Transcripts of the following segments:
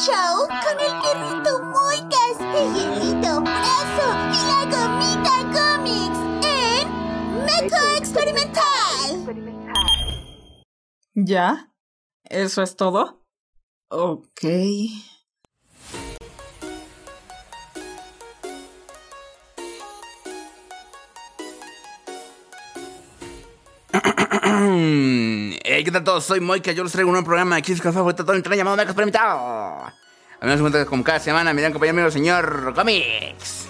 Show con el perrito Moicas, el hielito Brazo y la gomita Comics en Meco Experimental. ¿Ya? ¿Eso es todo? Ok. Hey, ¿qué tal todos? Soy Moika, yo les traigo un nuevo programa en su café todo el internet llamado Meca Experimentado. A mí me encuentran como cada semana, me dan compañía el señor Comics.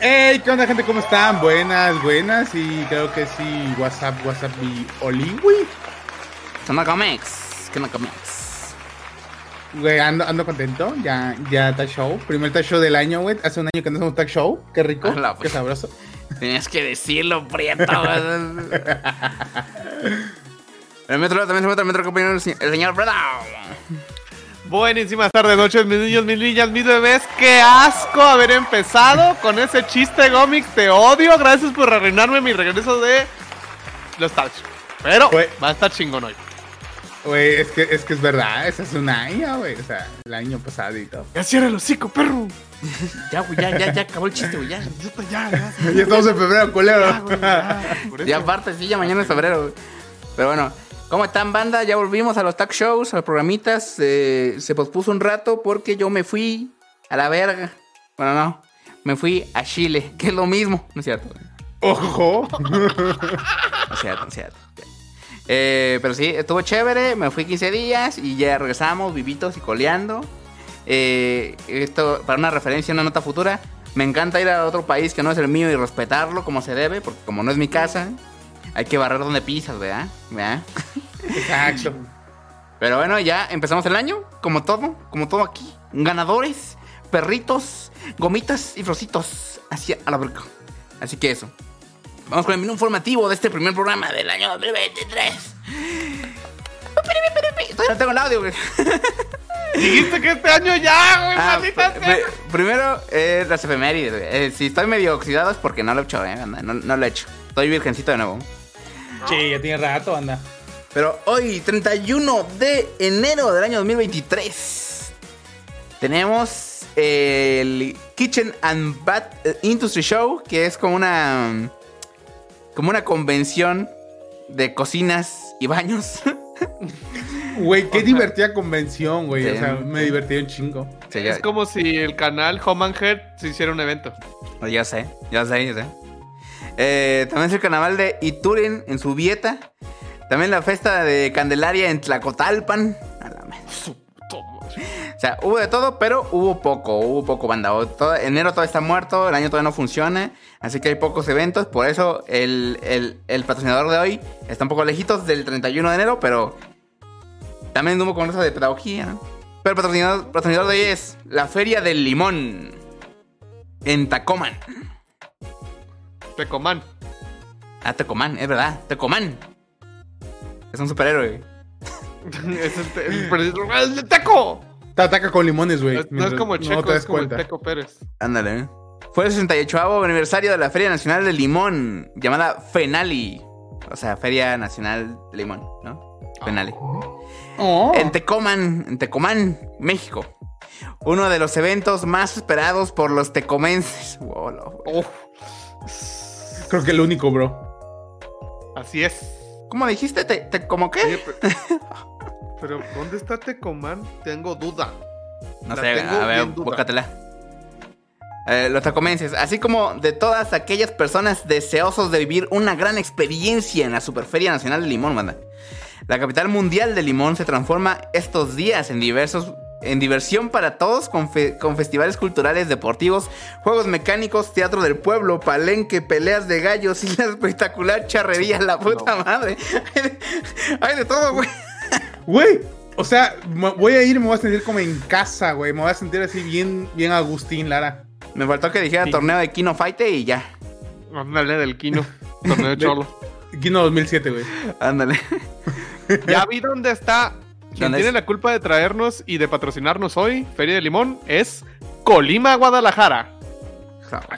Hey, ¿qué onda gente? ¿Cómo están? Buenas, buenas y creo que sí, WhatsApp, WhatsApp y Olingui. ¿Qué onda Comics? ¿Qué onda Comics? Güey, ando, ando contento, ya, ya tag show, primer tag show del año, güey, hace un año que no hacemos tag show, qué rico, Hola, qué sabroso. Tenías que decirlo, Prieto. El metro también se encuentra el metro compañero el señor- el señor Brown. Buenísimas tardes, noches, mis niños, mis niñas, mis bebés. Qué asco haber empezado con ese chiste Gomix. Te odio. Gracias por arruinarme mi regreso de los Touch. Pero va a estar chingón hoy. Güey, es que, es que es verdad, es hace un año, güey, o sea, el año pasado y todo. Ya cierra el hocico, perro. Ya, güey, ya, ya, ya acabó el chiste, güey, ya. Ya, está, ya, ya. Ya estamos en febrero, culero. ya, güey, ya. Por eso. Ya aparte, sí, ya mañana es febrero. güey. Pero bueno, ¿cómo están, banda? Ya volvimos a los tag shows, a los programitas. eh, se pospuso un rato porque yo me fui a la verga. Bueno, no. Me fui a Chile, que es lo mismo. No es cierto. Ojo. No es cierto, no es cierto. Eh, pero sí, estuvo chévere. Me fui 15 días y ya regresamos vivitos y coleando. Eh, esto, para una referencia, una nota futura. Me encanta ir a otro país que no es el mío y respetarlo como se debe, porque como no es mi casa, hay que barrer donde pisas, ¿verdad? ¿verdad? Exacto. Pero bueno, ya empezamos el año, como todo, como todo aquí. Ganadores, perritos, gomitas y frositos hacia la. Así que eso. Vamos con el menú informativo de este primer programa del año 2023. Todavía no tengo el audio, güey. Dijiste que este año ya, güey, Ah, maldita sea. primero, eh, las efemérides. güey. Eh, si estoy medio oxidado es porque no lo he hecho, eh, banda, no, no lo he hecho. Estoy virgencito de nuevo. Sí, ya tiene rato, anda. Pero hoy, 31 de enero del año 2023, tenemos el Kitchen and Bath Industry Show, que es como una como una convención de cocinas y baños. Güey, qué divertida convención, güey, Sí. o sea, me divertí un chingo. Sí, ya, Es como si el canal Home and Head se hiciera un evento. ya sé, ya sé, ya sé. Eh, también es el carnaval de Ituren en Subieta. También la fiesta de Candelaria en Tlacotalpan. A la. O sea, hubo de todo, pero hubo poco, hubo poco banda. Todo- enero todavía está muerto, el año todavía no funciona, así que hay pocos eventos. Por eso el, el- el patrocinador de hoy está un poco lejitos del 31 de enero, pero también hubo con eso de pedagogía. ¿no? Pero el patrocinador, patrocinador de hoy es la Feria del Limón en Tacoman. Tecoman. Ah, Tecomán, es verdad, Tecomán. Es un superhéroe. es el, te- el, el de Teco. Te ataca con limones, güey. No, no es como Checo, te das es como el cuenta. Teco Pérez. Ándale. ¿eh? Fue el 68 aniversario de la Feria Nacional del Limón, llamada FENALI. O sea, Feria Nacional de Limón, ¿no? FENALI. Oh. En Tecomán, en Tecomán, México. Uno de los eventos más esperados por los tecomenses. Wow, Creo que el único, bro. así es. ¿Cómo dijiste? ¿Te, te- cómo qué? Pero, ¿dónde está Tecomán? Tengo duda. No la sé, a ver, búscatela. Eh, los tacomenses, así como de todas aquellas personas deseosos de vivir una gran experiencia en la Superferia Nacional de Limón, banda. La capital mundial de Limón se transforma estos días en diversos en diversión para todos con, fe- con festivales culturales, deportivos, juegos mecánicos, teatro del pueblo, palenque, peleas de gallos y la espectacular charrería, la puta madre. Hay de todo, güey. Güey, o sea, voy a ir y me voy a sentir como en casa, güey. Me voy a sentir así bien, bien Agustín Lara. Me faltó que dijera Sí. torneo de Kino Fight y ya. Ándale del Kino. Torneo de Cholo. Kino 2007, güey. Ándale. Ya vi dónde está. Quien ¿Dónde tiene es? la culpa de traernos y de patrocinarnos hoy, Feria de Limón, es Colima, Guadalajara.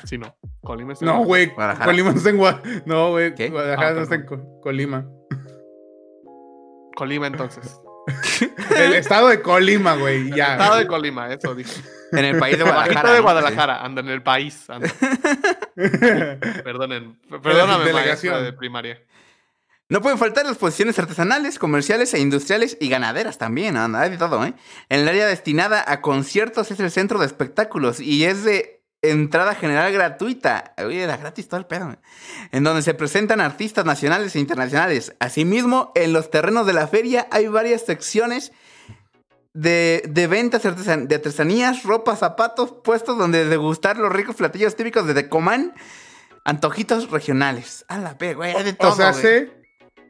Sí, no. Colima es No, güey. Guadalajara. Colima no está en Gua- No, güey. Guadalajara Ah, no está en Co- Colima. Colima, entonces. El estado de Colima, güey. Ya. Estado de Colima, eso dije. En el país de Guadalajara. de ¿no? Guadalajara, anda en el país. anda. Perdonen, perdóname, delegación. de primaria. No pueden faltar las posiciones artesanales, comerciales e industriales y ganaderas también. Hay de todo, ¿eh? En el área destinada a conciertos es el centro de espectáculos y es de entrada general gratuita. Oye, era gratis todo el pedo. En donde se presentan artistas nacionales e internacionales. Asimismo, en los terrenos de la feria hay varias secciones de, de ventas artesan- de artesanías, ropa, zapatos, puestos donde degustar los ricos platillos típicos de Tecomán. Antojitos regionales. A la pe, güey, de todo. o sea, hace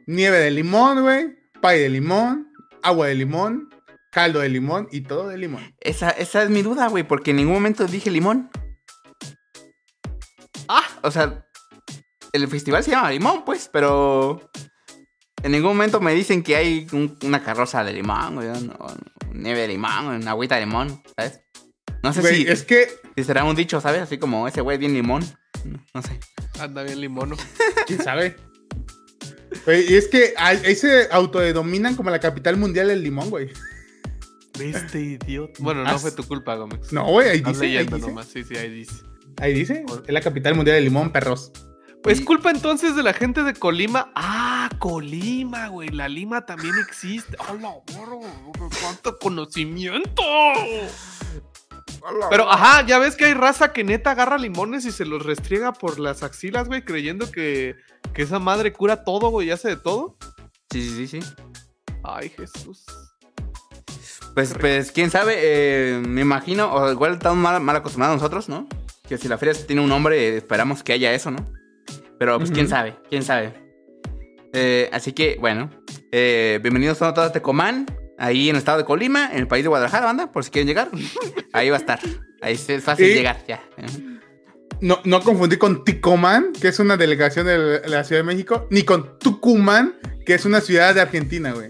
nieve de limón, güey. Pay de limón. Agua de limón. Caldo de limón y todo de limón. Esa, esa es mi duda, güey, porque en ningún momento dije limón. Ah, O sea, el festival se llama limón, pues, pero en ningún momento me dicen que hay un- una carroza de limón, güey, o o nieve de limón, o una agüita de limón, ¿sabes? No sé Güey, si, es que, si será un dicho, ¿sabes? Así como ese güey bien limón. No, no sé. anda bien limono. quién sabe. Güey, y es que ahí se autodenominan como la capital mundial del limón, güey. Este idiota. Bueno, no As- fue tu culpa, Gómez. No, güey, ahí Estás dice, ahí dice. nomás. Sí, sí, ahí dice. Ahí dice. Es la capital mundial del limón, perros. Pues Y- culpa entonces de la gente de Colima. Ah, Colima, güey. La Lima también existe. ¡Hola, ¡Cuánto conocimiento! Pero, ajá, ya ves que hay raza que neta agarra limones y se los restriega por las axilas, güey, creyendo que, que esa madre cura todo, güey, y hace de todo. Sí, sí, sí, sí. Ay, Jesús. Pues, pues, quién sabe, eh, me imagino, o igual estamos mal, mal acostumbrados nosotros, ¿no? Que si la feria tiene un nombre, esperamos que haya eso, ¿no? Pero pues quién sabe, quién sabe. Eh, así que, bueno, eh, bienvenidos a todos a Tecomán, ahí en el estado de Colima, en el país de Guadalajara, banda, por si quieren llegar. Ahí va a estar. Ahí es fácil Y- llegar, ya. No, no confundir con Ticomán, que es una delegación de la Ciudad de México, ni con Tucumán, que es una ciudad de Argentina, güey.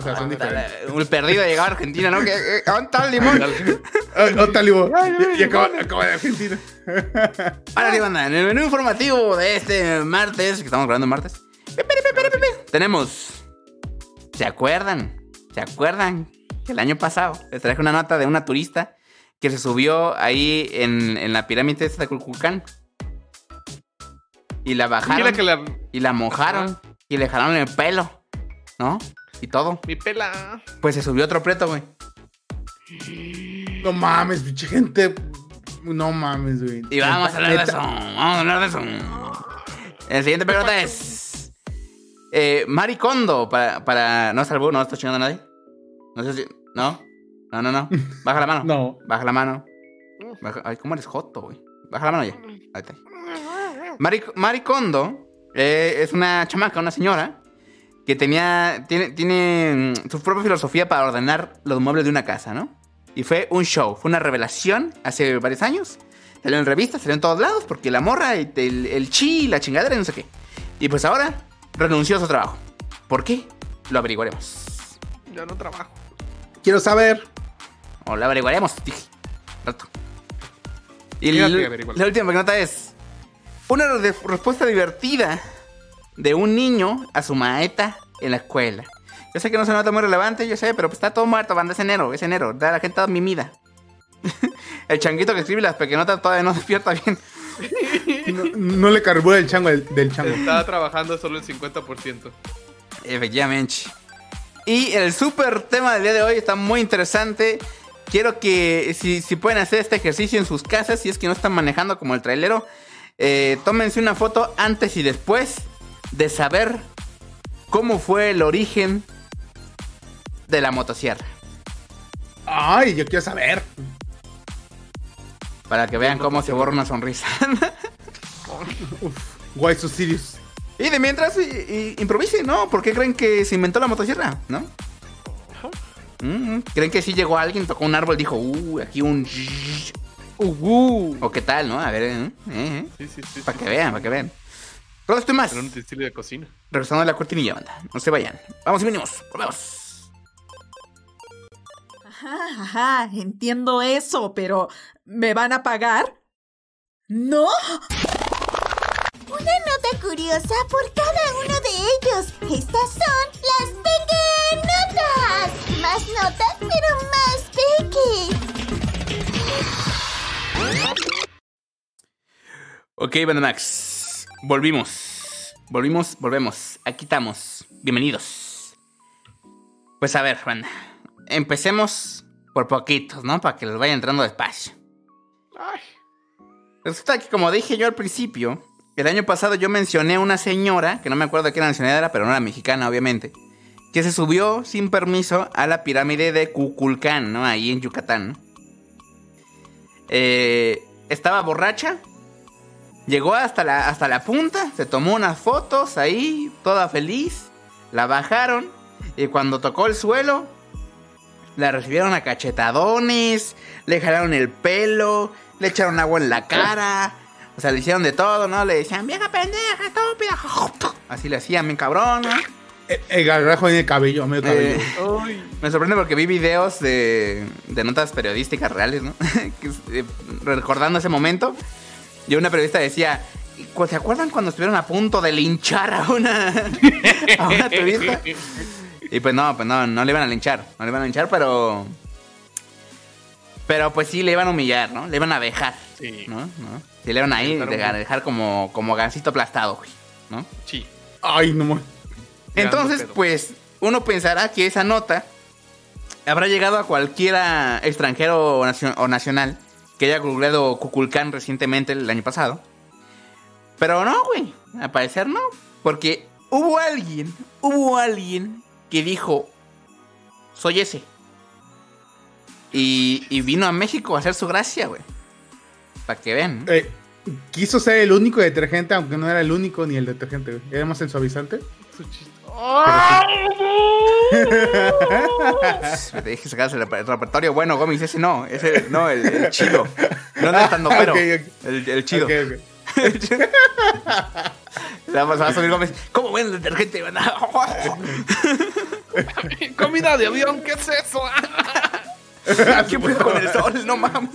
O sea, son diferentes. El perdido llegaba a Argentina, ¿no? Que, eh, ¿Dónde está el limón? Talibo. Ay, ay, Y, acaba, acaba de Argentina. Ahora sí, banda, en el menú informativo de este martes, que estamos grabando martes, tenemos. ¿Se acuerdan? ¿Se acuerdan? Que el año pasado les traje una nota de una turista que se subió ahí en, en la pirámide de Culculcán. Y la bajaron. Que la. Y la mojaron. Y le jalaron el pelo. ¿No? Y todo. Mi pela. Pues se subió otro preto, güey. No mames, pinche gente. No mames, güey. Y vamos a hablar de eso. Vamos a hablar de eso. El siguiente pregunta es. Eh, Maricondo, para, para. No salvo, no está chingando a nadie. No sé si. No. No, no, no. Baja la mano. No. Baja la mano. Baja- Ay, ¿cómo eres joto, güey? Baja la mano ya. Ahí está. Mari, Maricondo eh, es una chamaca, una señora, que tenía. Tiene, tiene mm, su propia filosofía para ordenar los muebles de una casa, ¿no? Y fue un show, fue una revelación hace varios años. Salió en revistas, salió en todos lados, porque la morra, el, el chi, la chingadera y no sé qué. Y pues ahora renunció a su trabajo. ¿Por qué? Lo averiguaremos. Ya no trabajo. Quiero saber. O lo averiguaremos, dije. Rato. Y la- la última pregunta es: Una respuesta divertida de un niño a su maeta en la escuela. Yo sé que no se nota muy relevante, yo sé, pero pues está todo muerto, banda, es enero, es enero. Da la gente toda mimida. El changuito que escribe las pequenotas todavía no despierta bien. No, no le carbura el chango del, del chango. Estaba trabajando solo el 50%. Efectivamente. Y el super tema del día de hoy está muy interesante. Quiero que si, si pueden hacer este ejercicio en sus casas, si es que no están manejando como el trailero, eh, tómense una foto antes y después de saber cómo fue el origen de la motosierra. Ay, yo quiero saber. Para que vean cómo se borra una sonrisa. Why so serious? y de mientras, y- y- improvisen, ¿no? ¿Por qué creen que se inventó la motosierra? ¿No? Mm, ¿Creen que sí llegó alguien, tocó un árbol y dijo, uh, aquí un... Uh, O qué tal, ¿no? A ver, ¿eh? ¿Eh? Sí, sí, sí. Para que vean, para que vean. Todo esto y más. Era un estilo de cocina. Regresando a la cortinilla, banda. No se vayan. Vamos y venimos. Volvemos. Ajá, ajá, entiendo eso, pero ¿me van a pagar? ¿No? Una nota curiosa por cada uno de ellos. Estas son las pequeñotas. Más notas, pero más peques. Ok, Max. Volvimos. Volvimos, volvemos. Aquí estamos. Bienvenidos. Pues a ver, banda. Empecemos por poquitos, ¿no? Para que les vaya entrando despacio. Ay, Resulta que, como dije yo al principio, el año pasado yo mencioné a una señora, que no me acuerdo de qué nacionalidad era, pero no era mexicana, obviamente, que se subió sin permiso a la pirámide de Cuculcán, ¿no? Ahí en Yucatán. ¿no? Eh, estaba borracha, llegó hasta la, hasta la punta, se tomó unas fotos ahí, toda feliz, la bajaron, y cuando tocó el suelo, la recibieron a cachetadones, le jalaron el pelo, le echaron agua en la cara. O sea, le hicieron de todo, ¿no? Le decían, vieja pendeja, estúpida. Así le hacían, bien cabrón, ¿no? El, el gargajo en el cabello, medio cabello. Eh, me sorprende porque vi videos de, de notas periodísticas reales, ¿no? Eh, recordando ese momento. Y una periodista decía, "¿Cu- ¿se acuerdan cuando estuvieron a punto de linchar a una, a una turista? Y pues no, pues no, no le iban a linchar. No le iban a linchar, pero... Pero pues sí le iban a humillar, ¿no? Le iban a dejar, Sí. ¿no? ¿No? Sí le iban a ir, Dejar un- dejar, dejar como, como gancito aplastado, güey, ¿no? sí. Ay, no mo- Entonces, pues, uno pensará que esa nota habrá llegado a cualquiera extranjero o nacional que haya googleado Cuculcán recientemente el año pasado. Pero no, güey. Al parecer no. Porque hubo alguien, hubo alguien que dijo, soy ese. Y, vino a México a hacer su gracia, güey. Para que vean. Eh, quiso ser el único detergente, aunque no era el único ni el detergente. güey. Era más el suavizante. Su chiste. Te dije sacarse el rep- repertorio. Bueno, Gómez, ese no. Ese no, el, el chido. No, no estando pero. Ok, ok. El, el chido. Ok, ok. La vas a subir Gómez. ¿Cómo ven el detergente? Comida de avión, ¿qué es eso? ¿Qué pedo con el sol? No mames.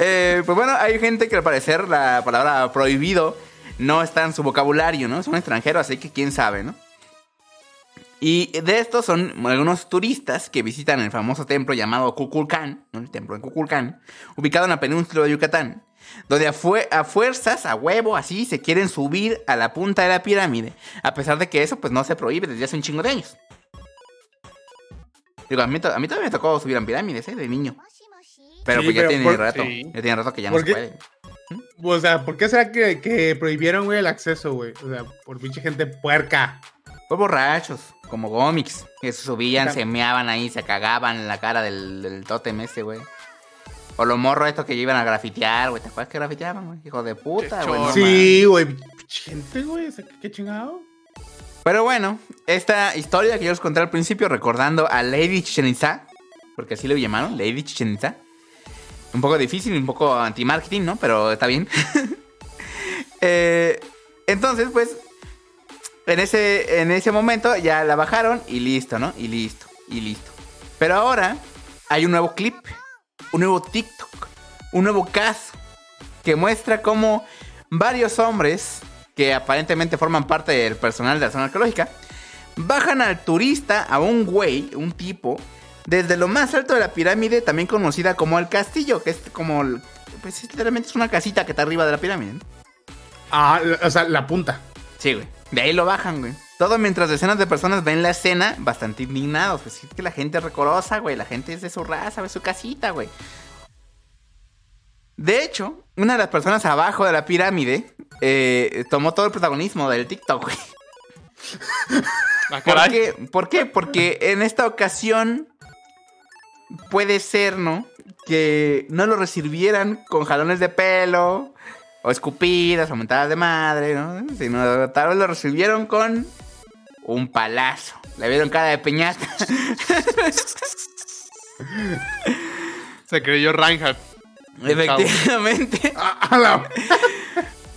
Eh, pues bueno, hay gente que al parecer la palabra prohibido no está en su vocabulario, ¿no? Es un extranjero, así que quién sabe, ¿no? Y de estos son algunos turistas que visitan el famoso templo llamado Cuculcán, ¿no? el templo de Cuculcán, ubicado en la península de Yucatán, donde a, fue- a fuerzas, a huevo, así, se quieren subir a la punta de la pirámide, a pesar de que eso pues no se prohíbe desde hace un chingo de años. Digo, a mí, a mí todavía me tocó subir a pirámides, ¿eh? De niño. Pero Sí, pues ya pero tiene por- rato. sí. Ya tiene rato que ya no ¿Por se qué? puede. O sea, ¿por qué será que, que prohibieron, güey, el acceso, güey? O sea, por pinche gente puerca. Por borrachos, como gómics, que se subían, se meaban ahí, se cagaban en la cara del, del tótem ese, güey. O los morros estos que iban a grafitear, güey. ¿Te acuerdas que grafiteaban, güey? Hijo de puta, güey. no sí, güey. Pinche gente, güey. ¿Qué chingado? Pero bueno, esta historia que yo les conté al principio, recordando a Lady Chichen Itza, porque así lo llamaron, Lady Chichen Itza. Un poco difícil, un poco anti-marketing, ¿no? Pero está bien. Eh, entonces, pues, en ese, en ese momento ya la bajaron y listo, ¿no? Y listo, y listo. Pero ahora hay un nuevo clip, un nuevo TikTok, un nuevo caso que muestra cómo varios hombres que aparentemente forman parte del personal de la zona arqueológica bajan al turista, a un güey, un tipo, desde lo más alto de la pirámide, también conocida como el castillo, que es como, el- pues es- literalmente es una casita que está arriba de la pirámide. ¿no? Ah, o sea, la punta. Sí, güey. De ahí lo bajan, güey. Todo mientras decenas de personas ven la escena bastante indignados. Pues es que la gente es recorosa, güey. La gente es de su raza, de su casita, güey. De hecho, una de las personas abajo de la pirámide eh, tomó todo el protagonismo del TikTok, güey. Ah, ¿Por qué? ¿Por qué? Porque en esta ocasión puede ser, ¿no? Que no lo recibieran con jalones de pelo, o escupidas, o mentadas de madre, ¿no? Sino tal vez lo recibieron con un palazo. Le vieron cara de peñata. Se creyó Reinhardt. Efectivamente.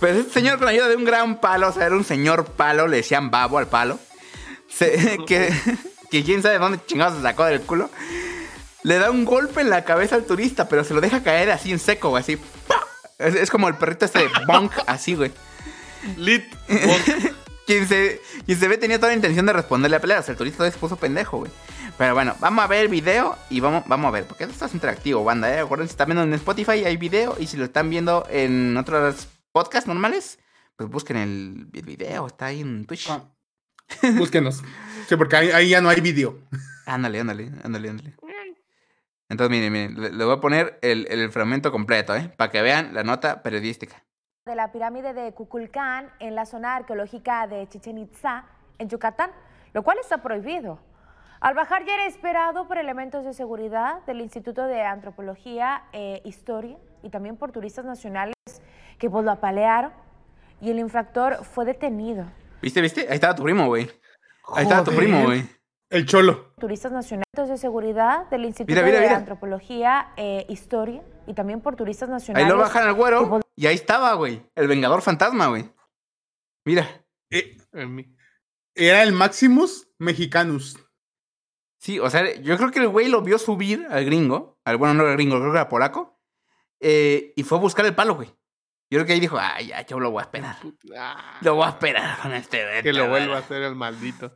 Pues este señor con ayuda de un gran palo, o sea, era un señor palo, le decían babo al palo. se- que, que quién sabe dónde chingados se sacó del culo. Le da un golpe en la cabeza al turista, pero se lo deja caer así en seco, güey, así. Es, es como el perrito este de bonk, así, güey. Lit. Bonk. quien se, quien se ve tenía toda la intención de responderle a pelear. O sea, el turista se puso pendejo, güey. Pero bueno, vamos a ver el video y vamos, vamos a ver. Porque esto es interactivo, banda, ¿eh? Acuérdense, si están viendo en Spotify hay video. Y si lo están viendo en otros podcasts normales, pues busquen el video. Está ahí en Twitch. Ah. Búsquenos. Sí, porque ahí, ahí ya no hay vídeo. Ándale, ándale, ándale, ándale. Entonces, miren, miren, le, le voy a poner el, el fragmento completo, ¿eh? Para que vean la nota periodística. de la pirámide de Kukulcán en la zona arqueológica de Chichen Itza, en Yucatán, lo cual está prohibido. Al bajar ya era esperado por elementos de seguridad del Instituto de Antropología e Historia y también por turistas nacionales que pues, lo apalearon y el infractor fue detenido. ¿Viste, viste? Ahí estaba tu primo, güey. Ahí estaba tu primo, güey. El cholo. Turistas nacionales de seguridad del Instituto Mira, mira, de mira. Antropología e Historia y también por turistas Ahí nacionales. lo bajan al güero pues, y ahí estaba, güey. El Vengador Fantasma, güey. Mira. Eh, era el Maximus Mexicanus. Sí, o sea, yo creo que el güey lo vio subir al gringo. Al, bueno, no era gringo, creo que era polaco. eh, y fue a buscar el palo, güey. Yo creo que ahí dijo, ay, ya, yo lo voy a esperar. Ah, Lo voy a esperar con este que lo vuelva a hacer el maldito.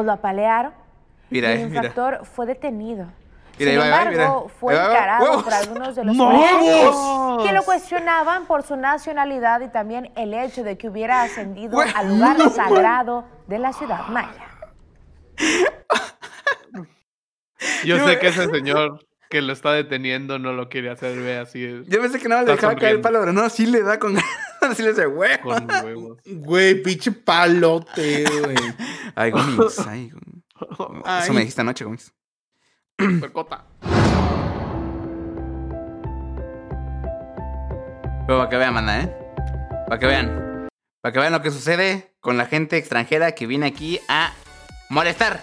Pues, lo apalearon Mira, y eh, el mira. infractor fue detenido. Mira, Sin embargo, mira. fue encarado por algunos de los que lo cuestionaban por su nacionalidad y también el hecho de que hubiera ascendido Güey, al lugar no, sagrado de la ciudad maya. Yo sé que ese señor que lo está deteniendo no lo quiere hacer, ve así es, Yo pensé que no le dejaba caer el sonriendo. palo, pero no, sí le da con ganas. sí le hace güey. con huevos. Güey, pinche palote, güey. Ay, Gomix, ay. Ay. Eso me dijiste anoche, Gomix. Percota. Pero para que vean, manda, ¿eh? Para que vean. Para que vean lo que sucede con la gente extranjera que viene aquí a molestar.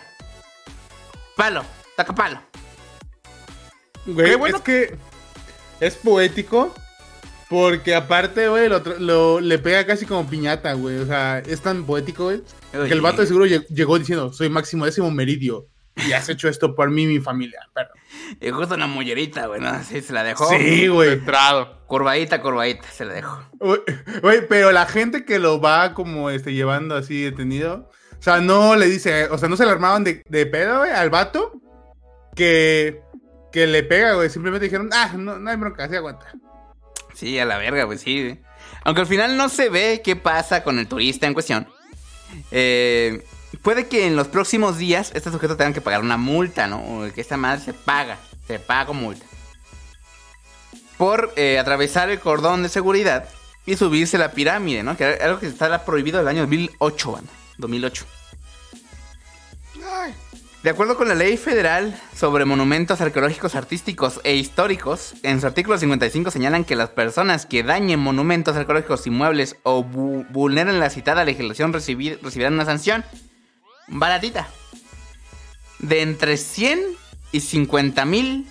Palo, taca palo. Güey, Qué bueno. es que es poético. Porque aparte, güey, lo, le pega casi como piñata, güey. O sea, es tan poético, güey. Que el vato de seguro lle- llegó diciendo, soy máximo décimo meridio. Y has hecho esto por mí y mi familia, perro. Y justo una mollerita, güey, ¿no? Sí, se la dejó. Sí, güey. Centrado. Curvadita, curvadita, se la dejó. Güey, Güey, pero la gente que lo va como este, llevando así detenido, o sea, no le dice, o sea, no se le armaban de, de pedo, güey, al vato que, que le pega, güey. Simplemente dijeron, ah, no, no hay bronca, se aguanta. Sí, a la verga, güey, sí. Aunque al final no se ve qué pasa con el turista en cuestión. Eh, puede que en los próximos días este sujeto tenga que pagar una multa, ¿no? O que esta madre se paga, se paga con multa. Por eh, atravesar el cordón de seguridad y subirse la pirámide, ¿no? Que era algo que estaba prohibido el año 2008, banda. 2008. De acuerdo con la ley federal sobre monumentos arqueológicos, artísticos e históricos, en su artículo 55 señalan que las personas que dañen monumentos arqueológicos inmuebles o bu- vulneren la citada legislación recibi- recibirán una sanción baratita de entre 100 y 50 mil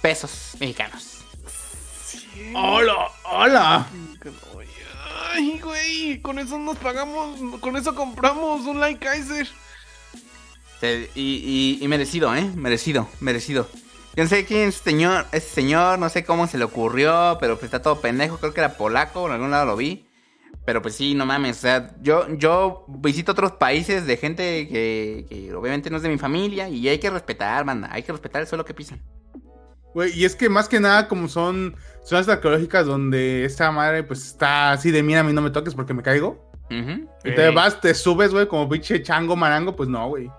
pesos mexicanos. ¡Hola! ¡Hola! Ay, güey, con eso nos pagamos, con eso compramos un Like Kaiser. Se- Y, y- y merecido, ¿eh? Merecido, merecido. Yo no sé quién es este señor, este señor, no sé cómo se le ocurrió, pero pues está todo pendejo, creo que era polaco, en algún lado lo vi. Pero pues sí, no mames, o sea, yo, yo visito otros países de gente que, que obviamente no es de mi familia y hay que respetar, manda, hay que respetar el suelo que pisan. Güey, y es que más que nada, como son zonas arqueológicas donde esta madre, pues está así de mira, a mí no me toques porque me caigo. Ujú. Y te vas, te subes, güey, como pinche chango marango, pues no, güey.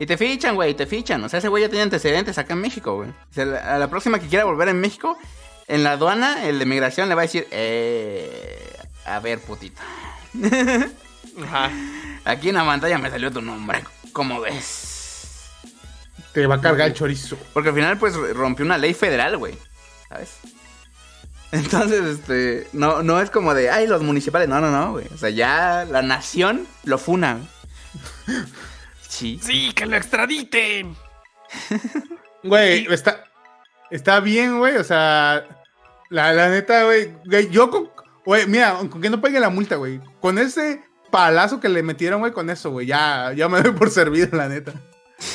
Y te fichan, güey, te fichan. O sea, ese güey ya tiene antecedentes acá en México, güey. O sea, la- a la próxima que quiera volver en México, en la aduana, el de migración le va a decir, eh, a ver, putito. Ajá. Aquí en la pantalla me salió tu nombre. ¿Cómo ves? Te va a cargar el chorizo. Porque al final, pues, rompió una ley federal, güey. ¿Sabes? Entonces, este, no, no es como de, ay, los municipales. No, no, no, güey. O sea, ya la nación lo funa. Sí. Sí, que lo extraditen. Güey, está, está bien, güey. O sea, la, la neta, güey. güey, Yo, con, güey, mira, con que no pague la multa, güey. Con ese palazo que le metieron, güey, con eso, güey. Ya, ya me doy por servido, la neta.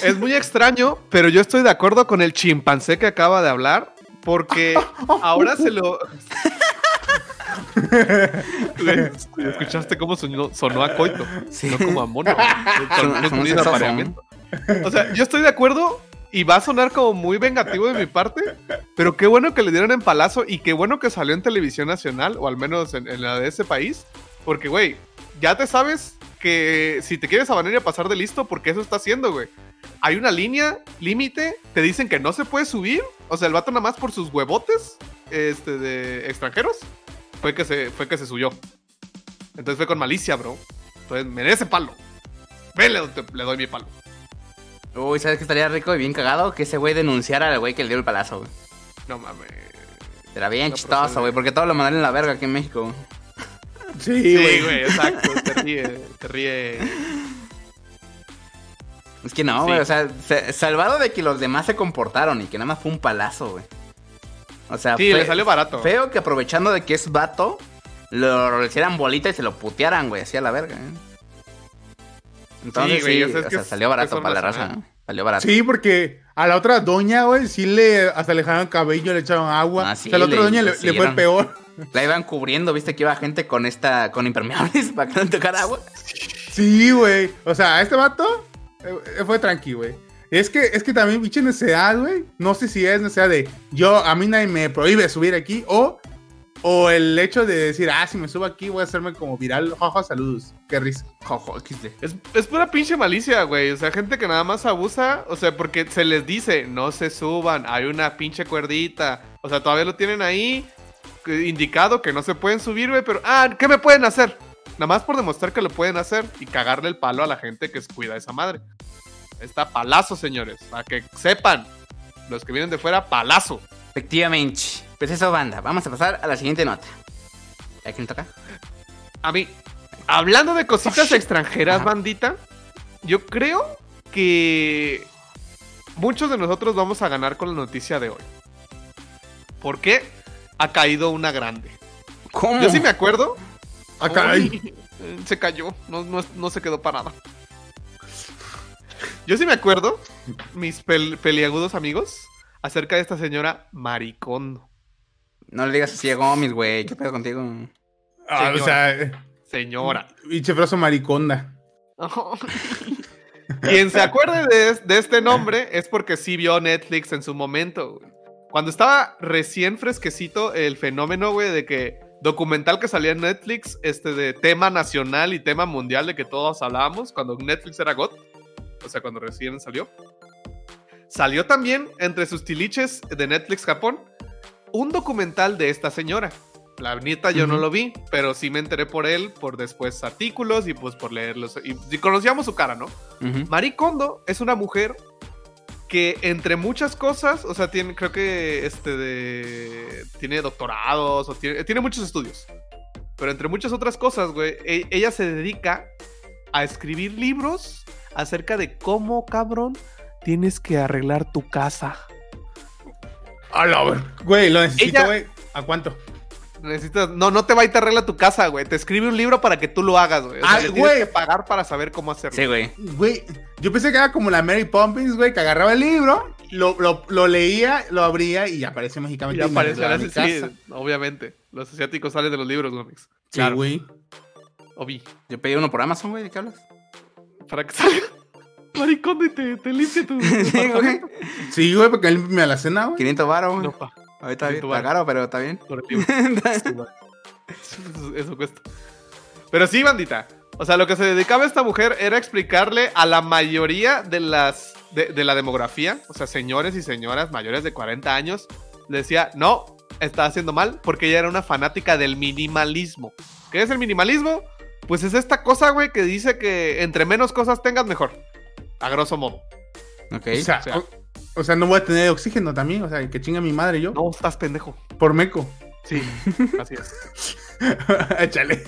Es muy extraño, pero yo estoy de acuerdo con el chimpancé que acaba de hablar, porque ahora se lo... ¿Escuchaste cómo sonó, sonó a coito? Sí. No como a mono. Sonó- Sonó sonó como un sexoso. apareamiento. O sea, yo estoy de acuerdo y va a sonar como muy vengativo de mi parte, pero qué bueno que le dieron en palazo y qué bueno que salió en televisión nacional, o al menos en, en la de ese país, porque, güey, ya te sabes que si te quieres abanar y a pasar de listo, porque eso está haciendo, güey. Hay una línea límite, te dicen que no se puede subir, o sea, el vato nada más por sus huevotes este, de extranjeros, fue que se, fue que se subió. Entonces fue con malicia, bro. Entonces merece palo. Vele, le doy mi palo. Uy, ¿sabes qué estaría rico y bien cagado? Que ese güey denunciara al güey que le dio el palazo, güey. No mames. Será bien No chistoso, güey, porque todos lo mandaron en la verga aquí en México. Sí, güey. exacto. Te ríe, te ríe. Es que no, Sí. güey, o sea, se- salvado de que los demás se comportaron y que nada más fue un palazo, güey. O sea, Sí, fe- le salió barato. Feo que aprovechando de que es vato, lo hicieran bolita y se lo putearan, güey, así a la verga, ¿eh? Entonces, Sí, güey, sí, o sea, es o que sea, es- salió barato para la raza, nacional. ¿eh? Salió barato. Sí, porque a la otra doña, güey, sí le hasta le dejaron cabello, le echaron agua. Ah, sí, o sea, a la otra le- doña le fue siguieron. peor. La iban cubriendo, viste que iba gente con esta, con impermeables para que no tocara agua. Sí, güey. O sea, este vato eh, fue tranqui, güey. Es que, es que también, pinche necesidad, güey. No sé si es necesidad de yo, a mí nadie me prohíbe subir aquí. O, o el hecho de decir, ah, si me subo aquí voy a hacerme como viral. Jaja, saludos. Qué risa. Jojo. Es, es pura pinche malicia, güey. O sea, gente que nada más abusa. O sea, porque se les dice, no se suban, hay una pinche cuerdita. O sea, todavía lo tienen ahí indicado que no se pueden subir, güey. Pero, ah, ¿qué me pueden hacer? Nada más por demostrar que lo pueden hacer y cagarle el palo a la gente que cuida a esa madre. Está palazo, señores. Para que sepan. Los que vienen de fuera, palazo. Efectivamente. Pues eso, banda. Vamos a pasar a la siguiente nota. ¿A quién toca? A mí, hablando de cositas extranjeras, Ajá. bandita, yo creo que muchos de nosotros vamos a ganar con la noticia de hoy. ¿Por qué? Ha caído una grande. ¿Cómo? Yo sí me acuerdo. Ah, caray. Ay, eh, se cayó, no, no, no se quedó parada. Yo sí me acuerdo, mis pel- peliagudos amigos, acerca de esta señora Maricondo. No le digas así a Gómez, güey. ¿Qué pedo contigo? Ah, o sea, Señora. pinche fraso mariconda. Quien se acuerde de, de este nombre es porque sí vio Netflix en su momento. güey. Cuando estaba recién fresquecito el fenómeno, güey, de que documental que salía en Netflix, este de tema nacional y tema mundial de que todos hablábamos, cuando Netflix era GOT, o sea, cuando recién salió. Salió también entre sus tiliches de Netflix Japón un documental de esta señora. La neta yo no lo vi, pero sí me enteré por él, por después artículos y pues por leerlos. Y, y conocíamos su cara, ¿no? Ujú. Marie Kondo es una mujer que entre muchas cosas, o sea, tiene, creo que este de, tiene doctorados o tiene, tiene muchos estudios. Pero entre muchas otras cosas, güey, e- ella se dedica a escribir libros acerca de cómo, cabrón, tienes que arreglar tu casa. A la ver- Güey, lo necesito, Ella- güey. ¿A cuánto? Necesitas, no, no te va y te arregla tu casa, güey. Te escribe un libro para que tú lo hagas, güey. O sea, Ay, le tienes güey. que pagar para saber cómo hacerlo. Sí, güey. Güey, yo pensé que era como la Mary Poppins, güey, que agarraba el libro, lo, lo, lo leía, lo abría y aparecía Y mágicamente. y aparece, arreglaba mi sí, casa. obviamente. Los asiáticos salen de los libros, cómics. Sí, Claro. güey. Obi. Yo pedí uno por Amazon, güey. ¿De qué hablas? Para que salga. Maricón y te, te limpie tu. Sí, güey. Sí, güey, porque él me la cena, güey. 500 baros, güey. No, pa. Ahorita 500 está varos. caro, pero está bien. Eso, eso cuesta. Pero sí, bandita. O sea, lo que se dedicaba esta mujer era explicarle a la mayoría de las de, de la demografía, o sea, señores y señoras mayores de 40 años, le decía, no, está haciendo mal, porque ella era una fanática del minimalismo. ¿Qué es el minimalismo? Pues es esta cosa, güey, que dice que entre menos cosas tengas, mejor. A grosso modo. Ok. O sea, o sea. o, o sea, no voy a tener oxígeno también, o sea, que chinga mi madre yo. No, estás pendejo. Por meco. Sí, así es. Échale.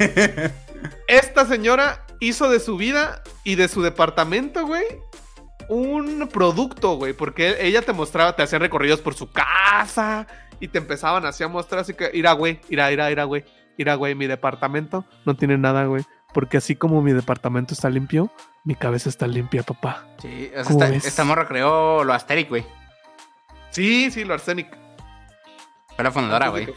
Esta señora hizo de su vida y de su departamento, güey, un producto, güey, porque ella te mostraba, te hacían recorridos por su casa y te empezaban así a mostrar, así que, ira, güey, ira, ira, ira, güey, ira, güey, mi departamento no tiene nada, güey, porque así como mi departamento está limpio, mi cabeza está limpia, papá. Sí, o sea, ¿Cómo esta, morra creó lo Asterix, güey. Sí, sí, lo arsenic. Fue la fundadora, güey.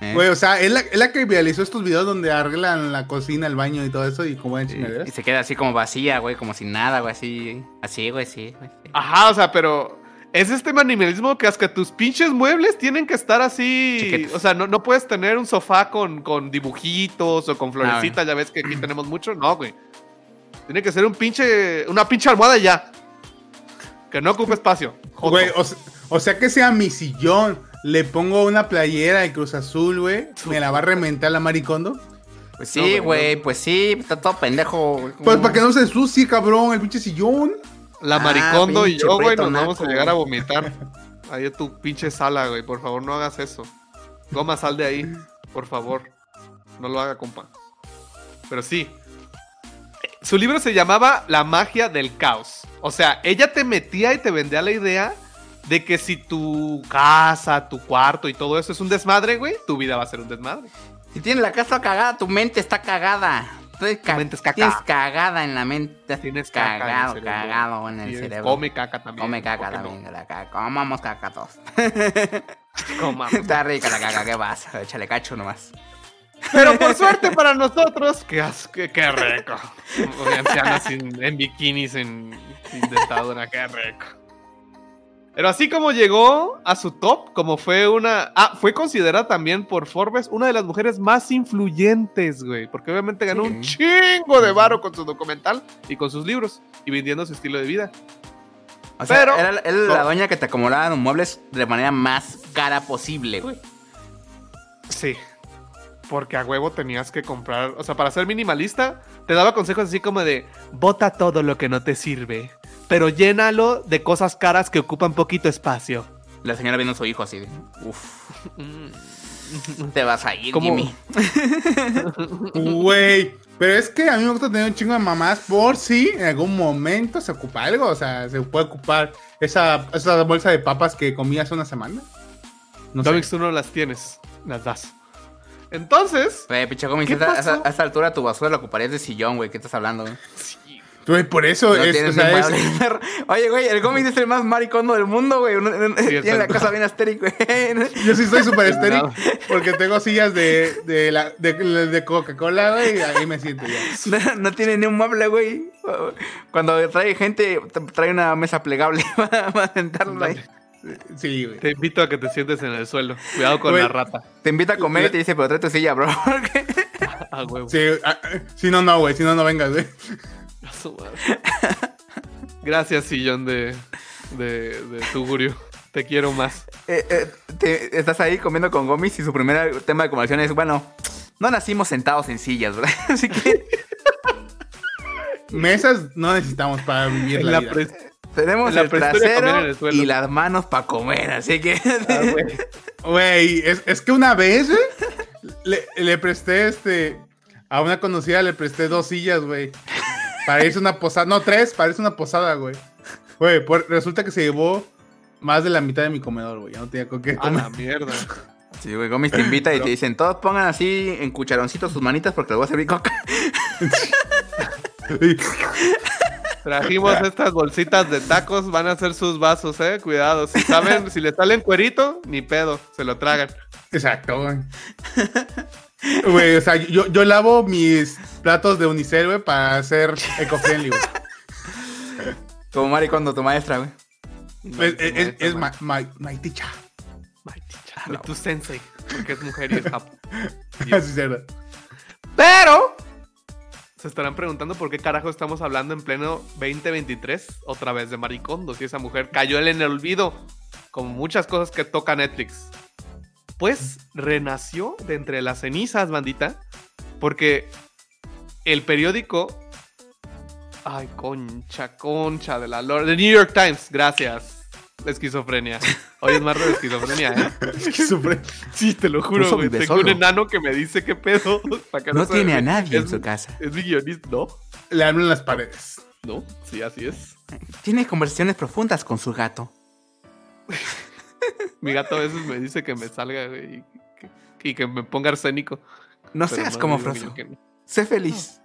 ¿eh? Güey, o sea, es la, es la que viralizó estos videos donde arreglan la cocina, el baño y todo eso y como en Y, chingaderas. y se queda así como vacía, güey, como sin nada, güey, así. Así, güey, sí, güey. sí. Ajá, o sea, pero es este minimalismo que hasta tus pinches muebles tienen que estar así. Chiquitos. O sea, no, no puedes tener un sofá con, con dibujitos o con florecitas, ya ves que aquí tenemos mucho. No, güey. Tiene que ser un pinche. Una pinche almohada y ya. Que no ocupe espacio. Joto. Güey, o, se- o sea que sea mi sillón, le pongo una playera de Cruz Azul, güey, me la va a reventar la maricondo. Pues sí, güey, pues sí, está todo pendejo. Pues para que no se ensucie, cabrón, el pinche sillón. La Ah, maricondo y yo, güey, nos vamos a llegar a vomitar. Ahí en tu pinche sala, güey. Por favor, no hagas eso. Goma, sal de ahí. Por favor. No lo haga, compa. Pero sí. Su libro se llamaba La magia del caos. O sea, ella te metía y te vendía la idea de que si tu casa, tu cuarto y todo eso es un desmadre, güey, tu vida va a ser un desmadre. Si tienes la casa cagada, tu mente está cagada. Tu mente es caca. Tienes cagada en la mente. Tienes caca en cagado, cagado en el cerebro. Come caca también. Come caca ¿por qué no? también. La caca. Comamos caca todos. Comamos. está rica la caca, ¿qué pasa? Échale cacho nomás. Pero por suerte para nosotros, qué, qué, qué rico. Ancianas sin- en bikinis, en, sin dentadura, qué rico. Pero así como llegó a su top, como fue una... Ah, fue considerada también por Forbes una de las mujeres más influyentes, güey. Porque obviamente ganó un chingo de varo con su documental y con sus libros y vendiendo su estilo de vida. O sea, Pero- era, era la doña que te acomodaba los muebles de manera más cara posible, güey. Sí. Porque a huevo tenías que comprar. O sea, para ser minimalista, te daba consejos así como de: bota todo lo que no te sirve, pero llénalo de cosas caras que ocupan poquito espacio. La señora viendo a su hijo así de, uf, te vas a ir, ¿Cómo? Jimmy. Güey, pero es que a mí me gusta tener un chingo de mamás por si en algún momento se ocupa algo, o sea, se puede ocupar esa, esa bolsa de papas que comí hace una semana. No sé. Domix, tú no las tienes, las das. Entonces, Güey, pinche Gómez, ¿Qué a, esa- a esa altura tu basura la ocuparías de sillón, güey. ¿Qué estás hablando, güey? Güey, por eso No es, o sea. Oye, güey, el Gómez es el más maricondo del mundo, güey. Tiene la casa bien astérica, güey. yo sí soy súper estéril porque tengo sillas de, de, la- de, de Coca-Cola, güey, y ahí me siento ya. No, no tiene ni un mueble, güey. Cuando trae gente, trae una mesa plegable para, sentarlo ahí. Sí, güey. te invito a que te sientes en el suelo. Cuidado con Güey. la rata. Te invita a comer y te dice, pero trae tu silla, bro. Sí, ah, ah, si no, no, güey, si no, no vengas, güey. A su madre. Gracias, sillón de, de, de Tugurio. Te quiero más. Eh, eh, te- estás ahí comiendo con Gomis y su primer tema de conversación es, bueno, no nacimos sentados en sillas, ¿verdad? Así que Mesas no necesitamos para vivir la, La vida. pres- tenemos La el trasero el suelo. y las manos para comer, así que... Ah, güey. Es, es que una vez, güey, le, le presté este. A una conocida le presté dos sillas, güey. Para irse a una posada. No, tres, para irse a una posada, güey. Güey, por- resulta que se llevó más de la mitad de mi comedor, güey. Ya no tenía con qué A comer. la mierda. Sí, güey, Gomis te invita y te dicen, todos pongan así en cucharoncitos sus manitas porque les voy a servir coca. Trajimos estas bolsitas de tacos, van a ser sus vasos, eh. Cuidado. Si saben, si le salen cuerito, ni pedo, se lo tragan. Exacto, güey. Güey, o sea, yo, yo lavo mis platos de unicel, güey, para hacer eco-friendly, güey. Como Maricondo, tu maestra, güey. Es, es, es, es my, my, my teacher. My teacher, my tu sensei, porque es mujer y es japo. Así es verdad. Pero se estarán preguntando por qué carajo estamos hablando en pleno 2023 otra vez de Maricondo, si esa mujer cayó en el olvido, como muchas cosas que toca Netflix. Pues renació de entre las cenizas, bandita, porque el periódico... Ay, concha, concha de la lore. The New York Times, gracias. La esquizofrenia. Hoy es martes de esquizofrenia, ¿eh? Sufre. Sí, te lo juro, güey. Tengo un enano que me dice qué pedo. para que No tiene a nadie en su casa. Es mi guionista. No, Le hablo en las paredes. no, sí, así es. Tiene conversaciones profundas con su gato. Mi gato a veces me dice que me salga, y que, y que me ponga arsénico. No pero seas no, como no. Sé feliz.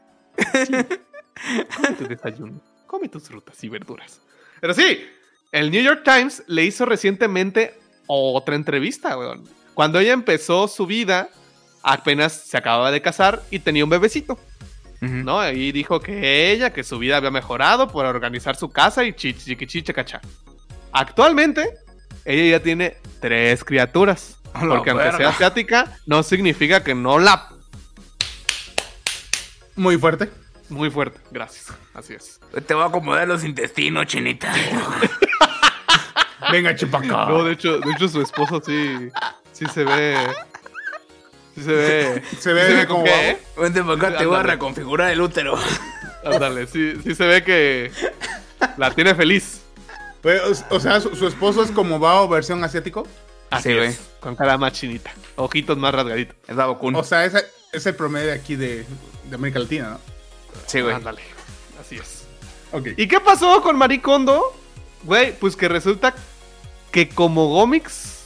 Come tu desayuno. Come tus frutas y verduras. Pero sí, el New York Times le hizo recientemente otra entrevista, weón. cuando ella empezó su vida, apenas se acababa de casar y tenía un bebecito. ¿no? Y dijo que ella, que su vida había mejorado por organizar su casa y chichichichiche cachá. Actualmente, ella ya tiene tres criaturas. Porque aunque verga. sea asiática, no significa que no la... Muy fuerte. Muy fuerte, gracias. Así es. Te voy a acomodar los intestinos, chinita. Venga, chupacá. No, de hecho, de hecho su esposo sí, sí se ve... Sí se ve... Se ve como- qué. Vente para acá, te voy a reconfigurar el útero. Ándale, sí, sí se ve que la tiene feliz. O, sea, su, su esposo es como Bao versión asiático. Así Sí, güey. es, con cara más chinita, ojitos más rasgaditos. Es Babocun. O sea, es, es el promedio aquí de, de América Latina, ¿no? Sí, güey. Ándale, así es. Ok. ¿Y qué pasó con Maricondo? Güey, pues que resulta que como Gomix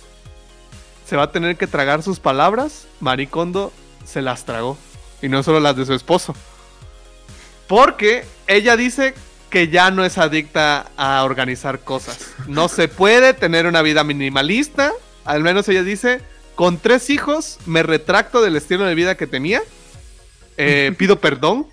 se va a tener que tragar sus palabras, Maricondo se las tragó. Y no solo las de su esposo. Porque ella dice que ya no es adicta a organizar cosas. No se puede tener una vida minimalista. Al menos ella dice, con tres hijos me retracto del estilo de vida que tenía. Eh, pido perdón.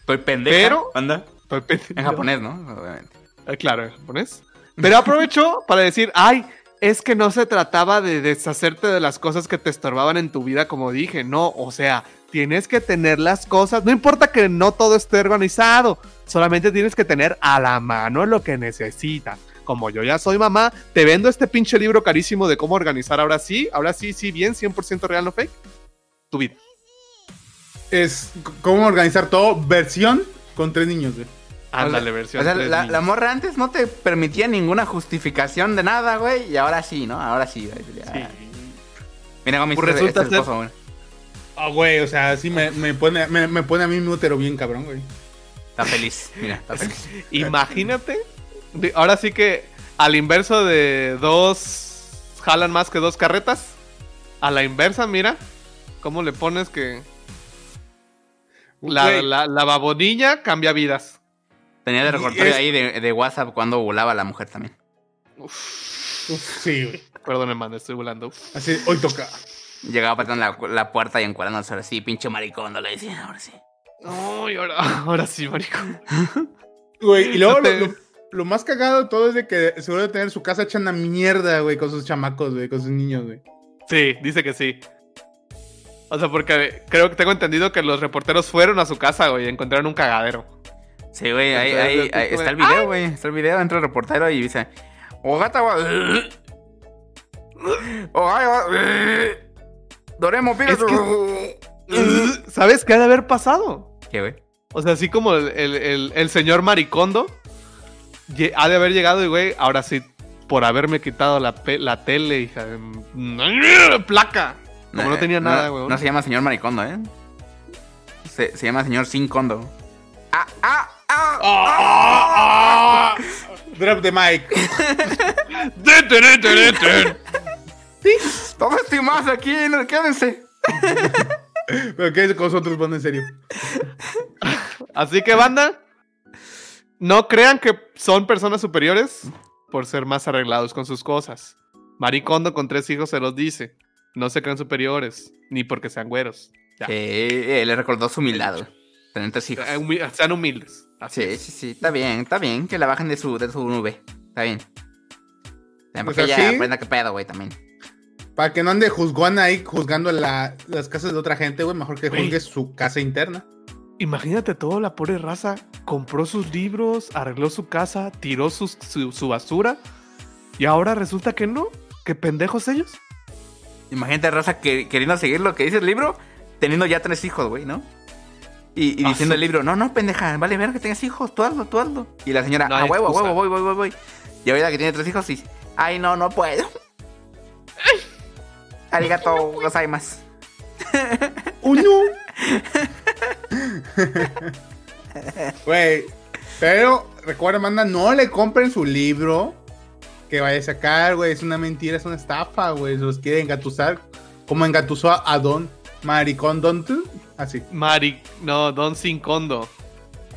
Estoy pendeja. Pero- Anda. Estoy pendiente. En japonés, ¿no? Obviamente. Eh, claro, en japonés. Pero aprovechó para decir, ay, es que no se trataba de deshacerte de las cosas que te estorbaban en tu vida, como dije, no, o sea, tienes que tener las cosas, no importa que no todo esté organizado, solamente tienes que tener a la mano lo que necesitas. Como yo ya soy mamá, te vendo este pinche libro carísimo de cómo organizar ahora sí, ahora sí, sí, bien, 100% real, no fake, tu vida. Es cómo organizar todo, versión con tres niños, güey. Ándale, O versión. sea, tres la, morra antes no te permitía ninguna justificación de nada, güey. Y ahora sí, ¿no? Ahora sí, güey. Ya. Sí. Mira, Gomis, Pues este- resulta este ser- esposo, güey. Ah, güey, o sea, sí me, me pone, me, me pone a mí mi útero bien cabrón, güey. Está feliz. Mira, está feliz. Imagínate. Ahora sí que al inverso de dos jalan más que dos carretas. A la inversa, mira. ¿Cómo le pones que la, Güey, la, la babonilla cambia vidas? Tenía de recordatorio es- ahí de, de WhatsApp cuando volaba la mujer también. uf, sí, güey. Perdón, hermano, estoy volando. Uf. Así, hoy toca. Llegaba patando la, la puerta y encuadrándose ahora sí, pinche maricón, no le decía, ahora sí. Ay, ahora, ahora sí, marico. Güey, y luego No te- lo, lo- lo más cagado de todo es de que seguro de tener su casa hecha una mierda, güey, con sus chamacos, güey, con sus niños, güey. Sí, dice que sí. O sea, porque creo que tengo entendido que los reporteros fueron a su casa, güey, y encontraron un cagadero. Sí, güey, ahí, ahí- ahí está el de, video, güey. Está el video, entra el reportero y dice, o gata wa... O ay, wa... Doremo, Es tu-". ¿Sabes qué ha de haber pasado? ¿Qué, güey? O sea, así como el, el- el- el señor Maricondo ha de haber llegado y, güey, ahora sí, por haberme quitado la, la tele, hija de... ¡Placa! Como no, Eh, tenía nada, güey. No se llama señor maricondo, ¿eh? Se, se llama señor sin condo. ¡Ah, ah, ah! Drop the mic. Todos estoy más aquí, no, quédense. Pero quédense con nosotros, banda, en serio. Así que, banda, no crean que son personas superiores por ser más arreglados con sus cosas. Maricondo con tres hijos se los dice. No se crean superiores, ni porque sean güeros. Ya. Sí, eh, le recordó su humildad, güey. Tener tres hijos. Eh, humi- Sean humildes. Así Sí, sí, sí, está bien, está bien que la bajen de su, de su nube. Está bien. También Pues que así- ella aprenda qué pedo, güey, también. Para que no ande juzgando ahí, juzgando la- las casas de otra gente, güey, mejor que Güey. juzgue su casa interna. Imagínate toda la pobre raza. Compró sus libros, arregló su casa, tiró sus- su, su basura. Y ahora resulta que no. Que pendejos ellos. Imagínate, Rosa, que, queriendo seguir lo que dice el libro, teniendo ya tres hijos, güey, ¿no? Y, y Ah, diciendo el libro, no, no, pendeja, vale ver que tengas hijos, tú hazlo, tú hazlo. Y la señora, No a hay huevo, huevo, voy, voy, voy, voy. Y ahorita que tiene tres hijos, dice, ay, no, no puedo. Arigato gozaimasu. ¡Uno! Güey, pero recuerda, manda, no le compren su libro que vaya a sacar, güey. Es una mentira, es una estafa, güey. Se los quiere engatusar. Como engatusó a, a Don Maricón Don tú. Así. Mari. No, Don Sincondo.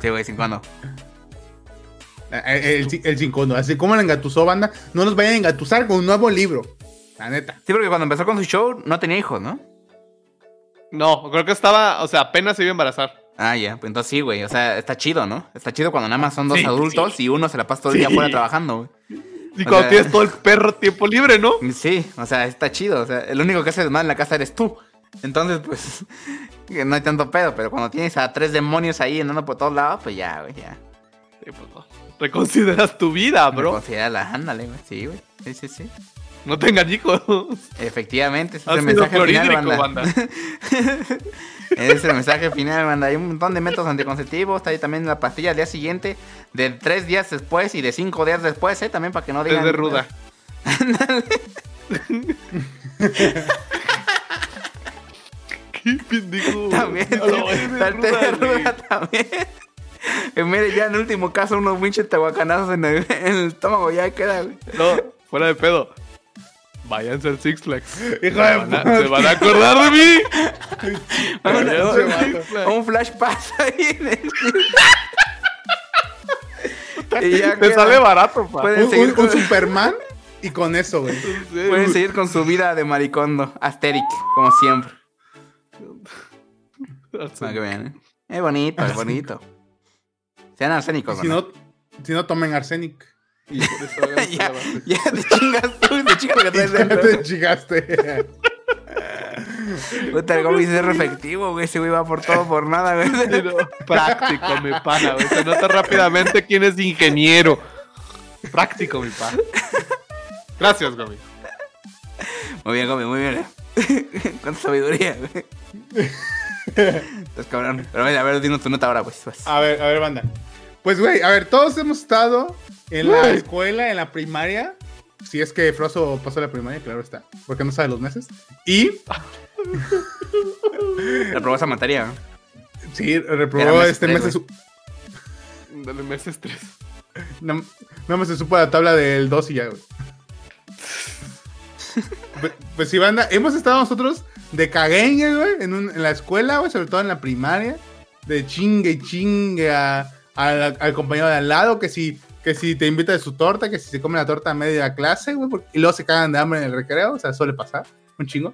Sí, güey, sin cuando. Eh, El, el. Así como le engatusó, banda. No los vayan a engatusar con un nuevo libro. La neta. Sí, porque cuando empezó con su show no tenía hijos, ¿no? No, creo que estaba, o sea, apenas se iba a embarazar. Ah, ya, pues entonces sí, güey. O sea, está chido, ¿no? Está chido cuando nada más son dos Sí, adultos y uno se la pasa todo el día Sí. afuera trabajando, güey. Y O cuando sea- tienes todo el perro tiempo libre, ¿no? Sí, o sea, está chido. O sea, el único que hace desmadre en la casa eres tú. Entonces, pues, no hay tanto pedo. Pero cuando tienes a tres demonios ahí andando por todos lados, pues ya, güey, ya. Sí, pues no. Reconsideras tu vida, bro. Considérala, ándale, güey. Sí, güey. Sí, sí, sí. No tengan hijos. Efectivamente, ese es el mensaje final, banda. banda. Ese es el mensaje final, banda. Hay un montón de métodos anticonceptivos. Está ahí también la pastilla al día siguiente, de tres días después y de cinco días después, ¿eh? También para que no digan. Es de ruda. Qué pendejo. También, No, es de de ruda, también. En mire, ya en último caso, unos pinches tahuacanazos en el, en el estómago ya queda, güey. No, fuera de pedo. Váyanse al Six Flags. Hijo Se de van a- se van a acordar de mí. Un, flash pass ahí en el... Y ya Te sale barato, pa. Pueden Un, seguir, un- con, un Superman y con eso, güey. Pueden seguir con su vida de maricondo. Asteric, como siempre. Que vean, ¿eh? Es bonito, es bonito. Sean arsénicos, Si ¿no? no, si no tomen arsenic. Y por eso ya, ya te chingas tú, te chingas lo que traes dentro. te chigaste. Puta, el Gomis es reflectivo, güey. Ese güey va por todo, por nada, güey. Práctico, mi pana, güey. Se nota rápidamente quién es ingeniero. Práctico, mi pana. Gracias, Gomi. Muy bien, Gomis, muy bien. ¿eh? Cuánta sabiduría, güey. Estás cabrón. Pero a ver, dinos tu nota ahora, pues. pues. A ver, a ver, banda. Pues, güey, a ver, todos hemos estado en la escuela, en la primaria. Si es que Frozo pasó la primaria, claro está. Porque no sabe los meses. Y, Reprobó esa materia, ¿no? sí, reprobó este mes. su- Dale meses tres. No, nada más se supo la tabla del 2 y ya, güey. Pues, pues sí, banda, hemos estado nosotros de caguengue, güey, en, un- en la escuela, güey, sobre todo en la primaria, de chingue y chingue a- al- al compañero de al lado, que si, que si te invita de su torta, que si se come la torta a media clase, güey, y luego se cagan de hambre en el recreo, o sea, suele pasar, un chingo.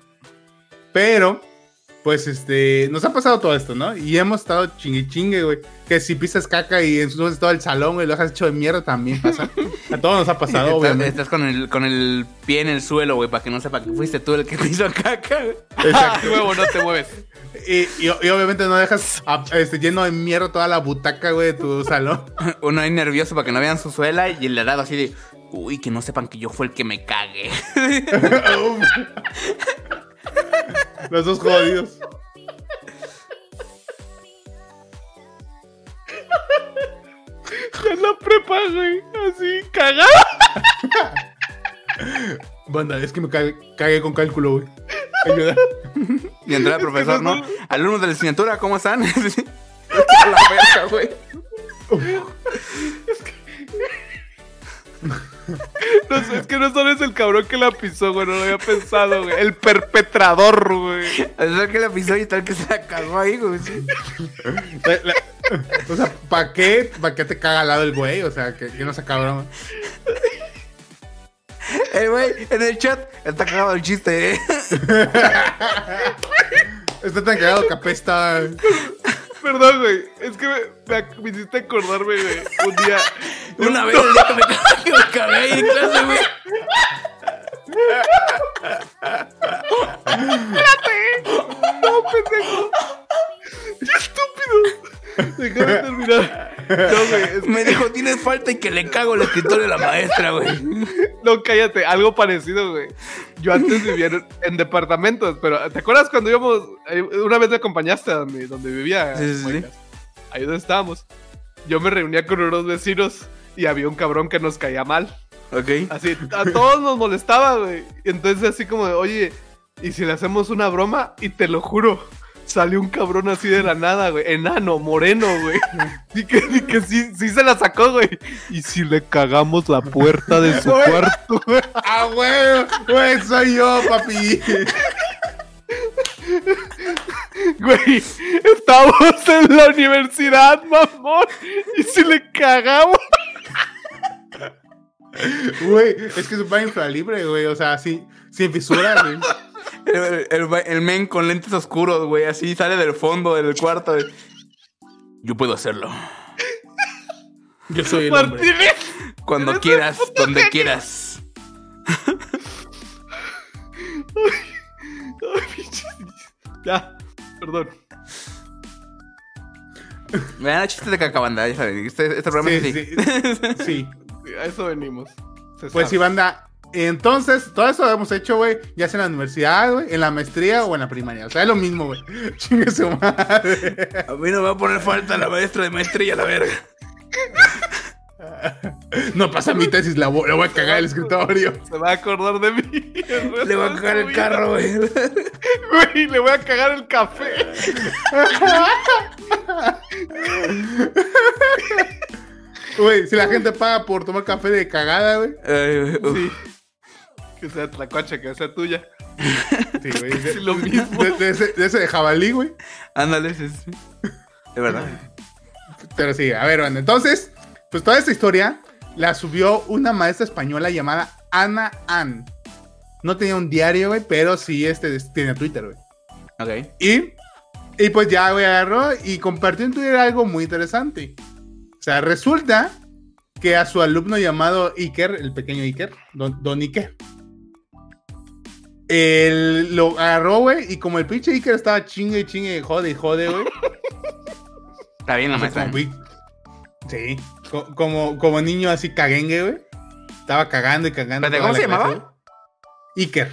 Pero, pues, este, nos ha pasado todo esto, ¿no? Y hemos estado chingue y chingue, güey. Que si pisas caca y ensucias todo el salón, güey, lo has hecho de mierda también pasa. A todos nos ha pasado, Estás, obviamente. estás con, el, con el pie en el suelo, güey, para que no sepa que fuiste tú el que hizo caca, güey. Exacto. Huevo, no te mueves. Y, y- y obviamente no dejas a- este, lleno de mierda toda la butaca, güey, de tu salón. Uno ahí nervioso para que no vean su suela y el de al lado así de, uy, que no sepan que yo fue el que me cagué. Los dos jodidos. En la prepa, güey. Así, cagada. Banda, es que me ca- cagué con cálculo, güey. Ayuda. Y el profesor, ¿no? Alumnos de la asignatura, ¿cómo están? A la verga, güey. No sé, es que no solo es el cabrón que la pisó, güey. No lo había pensado, güey. El perpetrador, güey. Es el que la pisó y tal que se la cagó ahí, güey. sí. La- la- o sea, ¿para qué, ¿para qué te caga al lado el güey? O sea, que, que no se cabrón. Eh, güey, en el chat está cagado el chiste, ¿eh? Está tan cagado que apesta. Perdón, güey. Es que me, me hiciste acordarme, güey. Un día. Una vez el día que me me cagué ahí en clase, güey. ¡No, pendejo! ¡Qué estúpido! Déjame terminar. Güey. Me dijo, tienes falta y que le cago el escritorio a la maestra, güey. No, cállate. Algo parecido, güey. Yo antes vivía en, en departamentos, pero ¿te acuerdas cuando íbamos? eh, Una vez me acompañaste a donde, donde vivía. Sí, sí, sí. Ahí donde estábamos. Yo me reunía con unos vecinos y había un cabrón que nos caía mal. Ok. Así, a todos nos molestaba, güey. Entonces así como de, oye, ¿y si le hacemos una broma? Y te lo juro, salió un cabrón así de la nada, güey. Enano, moreno, güey. Y que, y que sí, sí se la sacó, güey. ¿Y si le cagamos la puerta de su Güey. cuarto, güey? ¡Ah, güey! ¡Güey, soy yo, papi! Güey, estamos en la universidad, mamón. ¿Y si le cagamos? Güey, es que es un infralibre, güey. O sea, si, sin fisuras, güey. El, el- el men con lentes oscuros, güey, así sale del fondo del cuarto. güey. Yo puedo hacerlo. Yo soy el hombre. Martínez. Cuando quieras, donde genio. quieras. Ya, perdón. Vean el chiste de cacabanda, ya saben. Este, este programa Sí, es así. sí. Sí. Sí, A eso venimos. Se Pues sabe. sí, banda. Entonces, todo eso lo hemos hecho, güey, ya sea en la universidad, güey, en la maestría o en la primaria. O sea, es lo mismo, güey. Chingue su madre. A mí no me va a poner falta la maestra de maestría, la verga. No pasa mi tesis, la voy, la voy a cagar el escritorio. Se va a acordar de mí. Le voy a cagar el carro, güey. Güey, le voy a cagar el café. Güey, si la gente paga por tomar café de cagada, güey. Sí. Que sea tlacuache, que sea tuya. Sí, güey. De, lo mismo. de- de ese, de ese de jabalí, güey. Ándale, sí, sí. De verdad. Pero sí, a ver, banda. Entonces, pues toda esta historia la subió una maestra española llamada Ana Ann. No tenía un diario, güey, pero sí este, tenía Twitter, güey. Ok. Y, y pues ya, güey, agarró y compartió en Twitter algo muy interesante. O sea, resulta que a su alumno llamado Iker, el pequeño Iker, don, don Iker, él lo agarró, güey, y como el pinche Iker estaba chingue, chingue, jode y jode, güey. Está bien la vi- sí, co- como, como niño así caguengue, güey. Estaba cagando y cagando. Toda ¿cómo se clase, llamaba? Iker.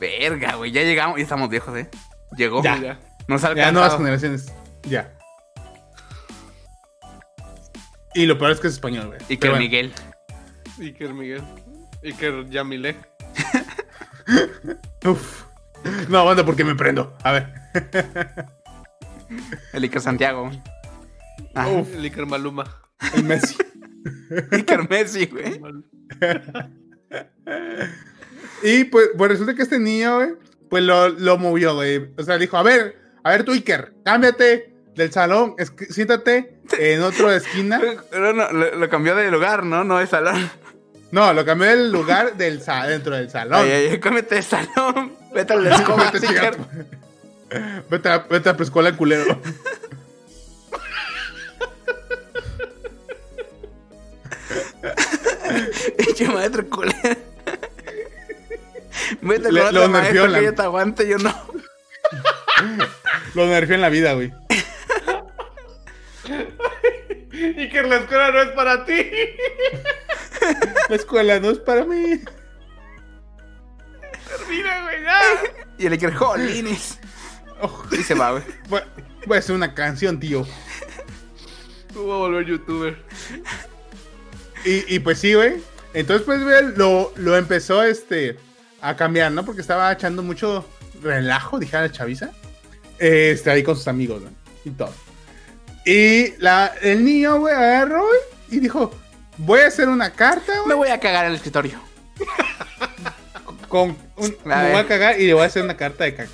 Verga, güey. Ya llegamos. Ya estamos viejos, ¿eh? Llegó. Ya. Ya. Nos ha Ya, nuevas generaciones. Ya. Y lo peor es que es español, güey. Pero bueno. Miguel. Iker Miguel. Iker Yamile. Uf. No, aguanta porque me prendo. A ver. El Iker Santiago. Ah, Uf. El Iker Maluma. El Messi. Iker Messi, güey. y pues, pues resulta que este niño, güey, pues lo, lo movió, güey. O sea, dijo, a ver, a ver tú, Iker, cámbiate del salón, siéntate en otra esquina. Pero no, lo, lo cambió de lugar, ¿no? No de salón. No, lo cambió del lugar del sa- dentro del salón. Ay, ay, cómete de salón. Vete al escoba, Vete. Vete a, vete a preescola, culero. Pinche maestro culero. Vete Le- con maestra nerfeó la- que ella te aguante, yo no. Lo nerfeó en la vida, güey. Iker, la escuela no es para ti. La escuela no es para mí. Termina, güey. Y el Iker, jolines. Oh, Y se va, güey. voy, voy a hacer una canción, tío. Tú vas a volver youtuber. Y, y pues sí, güey. Entonces, pues, güey, lo, lo empezó este, a cambiar, ¿no? Porque estaba echando mucho relajo, dijera la chaviza. Este, ahí con sus amigos, ¿no? Y todo. Y la, el niño, güey, agarró y dijo: Voy a hacer una carta, Me güey. voy a cagar en el escritorio. Con un, A me ver. voy a cagar y le voy a hacer una carta de caca.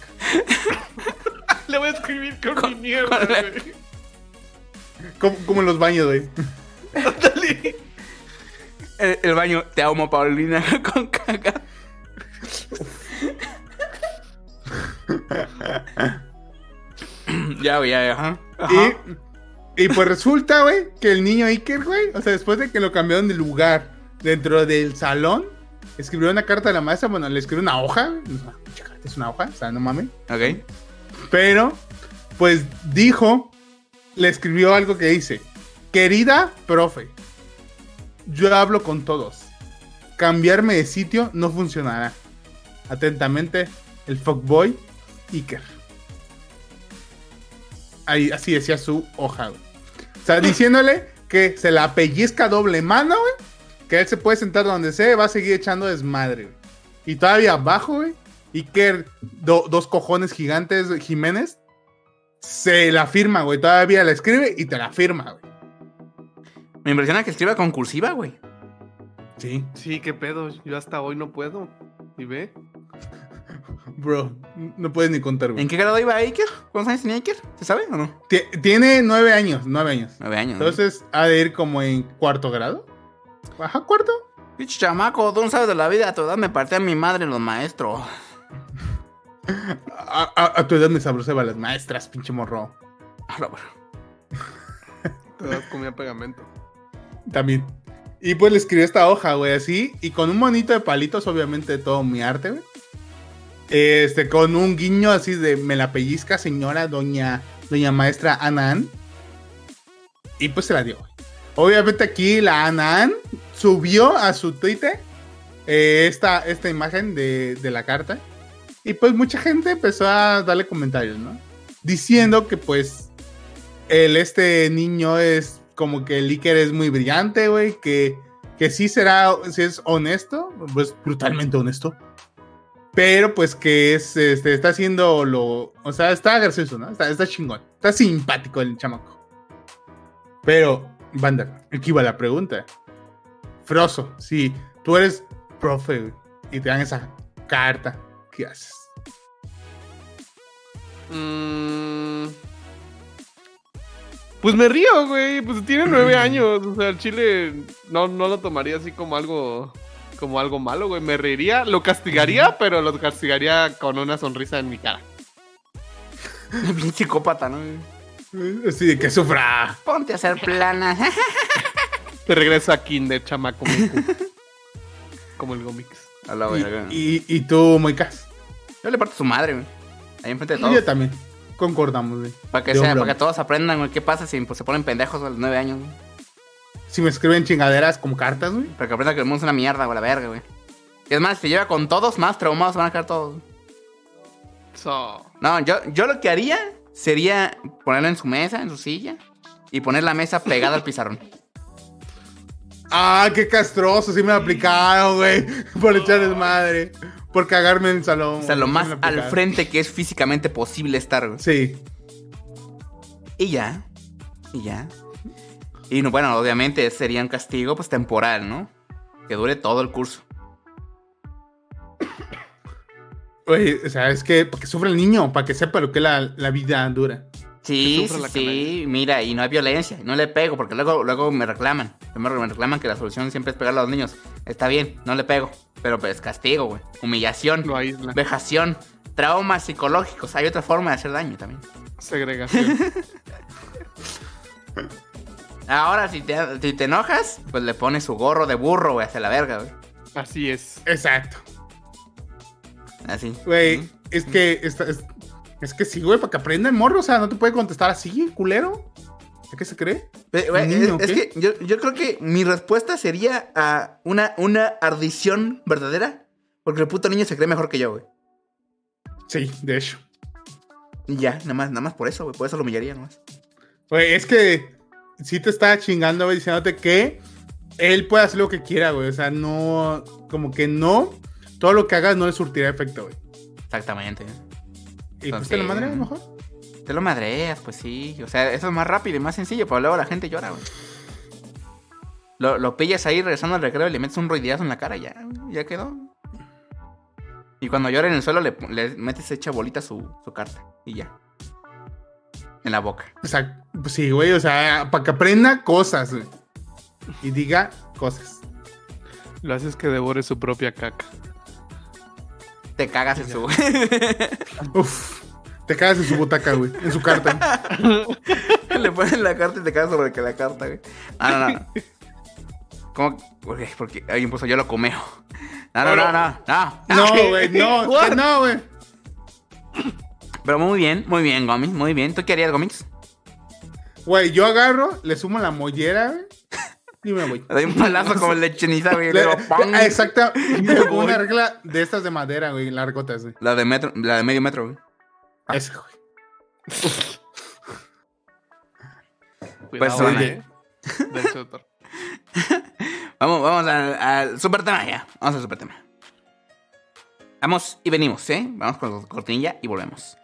Le voy a escribir con, mi mierda, con la- güey. Como, como en los baños, güey. El, el baño, te amo, Paulina, con caca. ya, güey, ya, ajá. Ajá. Y, y pues resulta, güey, que el niño Iker, güey, o sea, después de que lo cambiaron de lugar dentro del salón, escribió una carta a la maestra, bueno, le escribió una hoja, es una hoja, o sea, no mames. Ok. Pero, pues dijo, le escribió algo que dice, querida profe, yo hablo con todos. Cambiarme de sitio no funcionará. Atentamente, el fuckboy Iker. Ahí, así decía su hoja, güey. O sea, diciéndole que se la pellizca doble mano, güey. Que él se puede sentar donde sea y va a seguir echando desmadre, güey. Y todavía abajo, güey. Iker, do- dos cojones gigantes, Jiménez, se la firma, güey. Todavía la escribe y te la firma, güey. Me impresiona que escriba con cursiva, güey. Sí. Sí, qué pedo. Yo hasta hoy no puedo. ¿Y ve? Bro, no puedes ni contar, güey. ¿En qué grado iba Iker? ¿Cuántos años tenía Iker? ¿Se sabe o no? Ti- Tiene nueve años, nueve años. Nueve años. ¿no? Entonces ha de ir como en cuarto grado. Ajá, cuarto. Pinche chamaco, tú no sabes de la vida. A tu edad me partía mi madre los maestros. A, a- a tu edad me sabroseaba las maestras, pinche morro. A la verga. Todas comía pegamento. También. Y pues le escribí esta hoja, güey, así. Y con un monito de palitos, obviamente, todo mi arte, güey. Este, con un guiño así de me la pellizca, señora doña, doña maestra Anan. Y pues se la dio. Obviamente aquí la Anan subió a su Twitter eh, esta, esta imagen de, de la carta. Y pues mucha gente empezó a darle comentarios, ¿no? Diciendo que pues el este niño es como que el Iker es muy brillante, güey, que, que sí será, si es honesto, pues brutalmente honesto. Pero pues que es, este, está haciendo lo, o sea, está gracioso, ¿no? Está, está chingón, está simpático el chamaco. Pero, Banda, aquí va la pregunta. Froso, si tú eres profe y te dan esa carta, ¿qué haces? Mm. Pues me río, güey. Pues tiene nueve años. O sea, el chile no, no lo tomaría así como algo. Como algo malo, güey. Me reiría, lo castigaría, pero lo castigaría con una sonrisa en mi cara. Bien psicópata, ¿no? Así de que sufra. Ponte a hacer planas. Te regreso a Kinder, chamaco. como el Gomix. A la verga. Y, y, y tú, Moicas. Yo le parto a su madre, güey. Ahí enfrente de Yo todos. también. Concordamos, güey. Para que, sea, para que todos aprendan, güey. ¿Qué pasa si pues, se ponen pendejos a los nueve años, güey? Si me escriben chingaderas como cartas, güey. Para que aprendan que el mundo es una mierda, güey, la verga, güey. Y es más, si lleva con todos, más traumados van a quedar todos. So. No, yo, yo lo que haría sería ponerlo en su mesa, en su silla, y poner la mesa pegada al pizarrón. Ah, qué castroso. Sí me lo aplicaron, güey. Por echar desmadre. Por cagarme en el salón. O sea, lo sí más al frente que es físicamente posible estar, güey. Sí. Y ya. Y ya. Y no, bueno, obviamente sería un castigo, pues temporal, ¿no? Que dure todo el curso. Güey, o sea, es que para que sufra el niño, para que sepa lo que es la, la vida dura. Sí, sí, mira, y no hay violencia, no le pego, porque luego, luego me reclaman. Primero me reclaman que la solución siempre es pegarle a los niños. Está bien, no le pego, pero pues castigo, güey. Humillación, Lo aísla. vejación, traumas psicológicos. Hay otra forma de hacer daño también. Segregación. Ahora, si te, si te enojas, pues le pones su gorro de burro, güey, hacia la verga, güey. Así es. Exacto. Así. Güey, es que. esta- es, es que sí, güey, para que aprenda el morro. O sea, no te puede contestar así, culero. ¿A qué se cree? Pe- güey, ¿Un niño es, es que yo, yo creo que mi respuesta sería a una, una ardición verdadera. Porque el puto niño se cree mejor que yo, güey. Sí, de hecho. Y ya, nada más, nada más por eso, güey. Por eso lo humillaría nomás. Güey, es que sí te está chingando, güey, diciéndote que él puede hacer lo que quiera, güey. O sea, no. Como que no. Todo lo que hagas no le surtirá efecto, güey. Exactamente. Y pues te lo madre a lo mejor. Te lo madreas, pues sí. O sea, eso es más rápido y más sencillo, pero luego la gente llora, güey. Lo, lo pillas ahí regresando al recreo y le metes un roideazo en la cara y ya, ya quedó. Y cuando llora en el suelo le, le metes hecha bolita su, su carta y ya. En la boca. O sea, pues sí, güey. O sea, para que aprenda cosas, güey. Y diga cosas. Lo haces que devore su propia caca. Te cagas en su... Uf. Te cagas en su butaca, güey. En su carta. Le ponen la carta y te cagas sobre que la carta, güey. Ah, no, no. ¿Cómo? Porque, porque alguien puso yo lo comeo. No, no, no, no, no. No, güey, no. No, güey. Pero muy bien, muy bien, Gomix, muy bien. ¿Tú qué harías, Gomix? Güey, yo agarro, le sumo la mollera, güey. Y me voy. Le doy un palazo como el de Cheniza, güey. Le- ah, una regla de estas de madera, güey, largotas, güey. La de metro, la de medio metro, güey. Ese, güey. Cuidado, Pues, ¿eh? Del. Vamos, vamos al, al super tema ya. Vamos al super tema. Vamos y venimos, ¿eh? Vamos con la cortinilla y volvemos.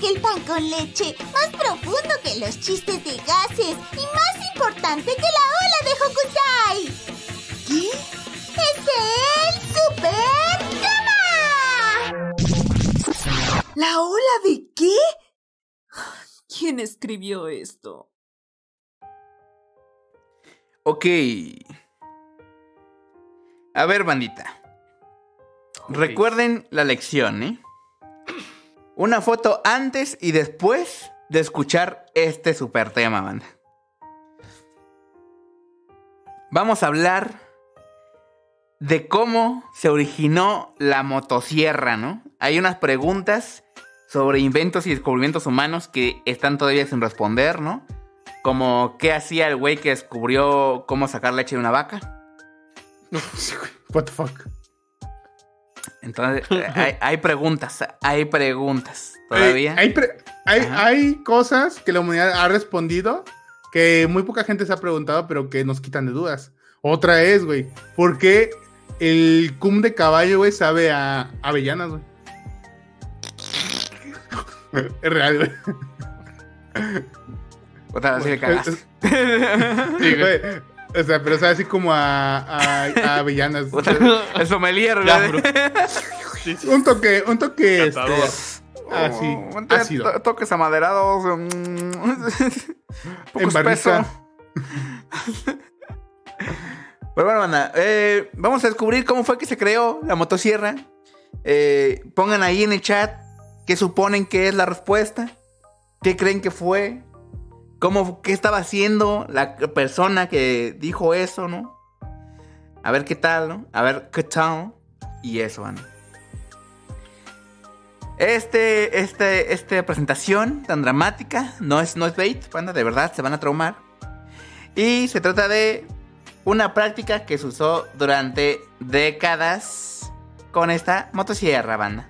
Que el pan con leche, más profundo que los chistes de gases y más importante que la ola de Hokusai. ¿Qué? ¡Es el Super Drama! ¿La ola de qué? ¿Quién escribió esto? Ok. A ver, bandita. Recuerden la lección, ¿eh? Una foto antes y después de escuchar este super tema, banda. Vamos a hablar de cómo se originó la motosierra, ¿no? Hay unas preguntas sobre inventos y descubrimientos humanos que están todavía sin responder, ¿no? Como qué hacía el güey que descubrió cómo sacar leche de una vaca. What the fuck. Entonces, eh, hay, hay preguntas, hay preguntas todavía. hay, hay, cosas que la humanidad ha respondido que muy poca gente se ha preguntado, pero que nos quitan de dudas. Otra es, güey, ¿por qué el cum de caballo, güey, sabe a avellanas, güey? es real, güey. Otra vez cagaste. Sí, güey. O sea, pero sabe así como a, a- a avellanas. Puta, El sommelier. Sí, sí. un toque, un toque este, así, Oh, tiene ácido. to- toques amaderados. mm, un poco espeso. Pero bueno, banda, eh, vamos a descubrir cómo fue que se creó la motosierra. Eh, pongan ahí en el chat qué suponen que es la respuesta. ¿Qué creen que fue? ¿Cómo, ¿Qué estaba haciendo la persona que dijo eso, no? A ver qué tal, ¿no? A ver qué tal. Y eso, banda. Este, este, esta presentación tan dramática no es, no es bait, banda, de verdad se van a traumar. Y se trata de una práctica que se usó durante décadas con esta motosierra, banda.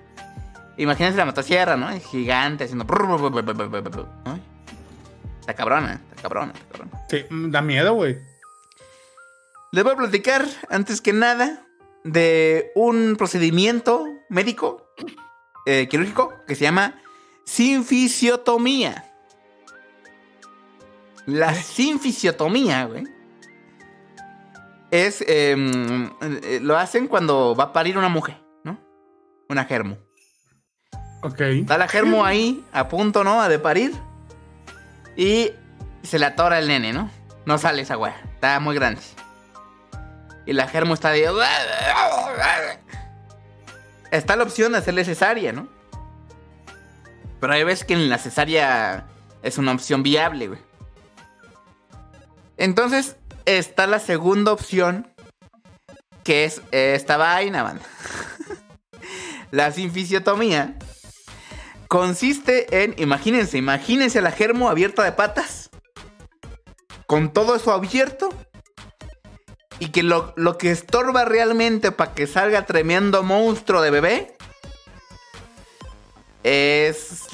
Imagínense la motosierra, ¿no? Gigante, haciendo... Está cabrona, está cabrona, está cabrona. Sí, mm, da miedo, güey. Les voy a platicar, antes que nada, de un procedimiento médico eh, quirúrgico que se llama sinfisiotomía. La sinfisiotomía, güey. Es. em, eh, lo hacen cuando va a parir una mujer, ¿no? Una germo. Ok. Está la germo ahí, a punto, ¿no? De parir. Y se le atora el nene, ¿no? No sale esa weá. Está muy grande. Y la germo está de. Está la opción de hacerle cesárea, ¿no? Pero hay veces que en la cesárea es una opción viable, güey. Entonces está la segunda opción, que es esta vaina, man. la sinfisiotomía consiste en, imagínense, imagínense a la germo abierta de patas, con todo eso abierto, y que lo, lo que estorba realmente para que salga tremendo monstruo de bebé es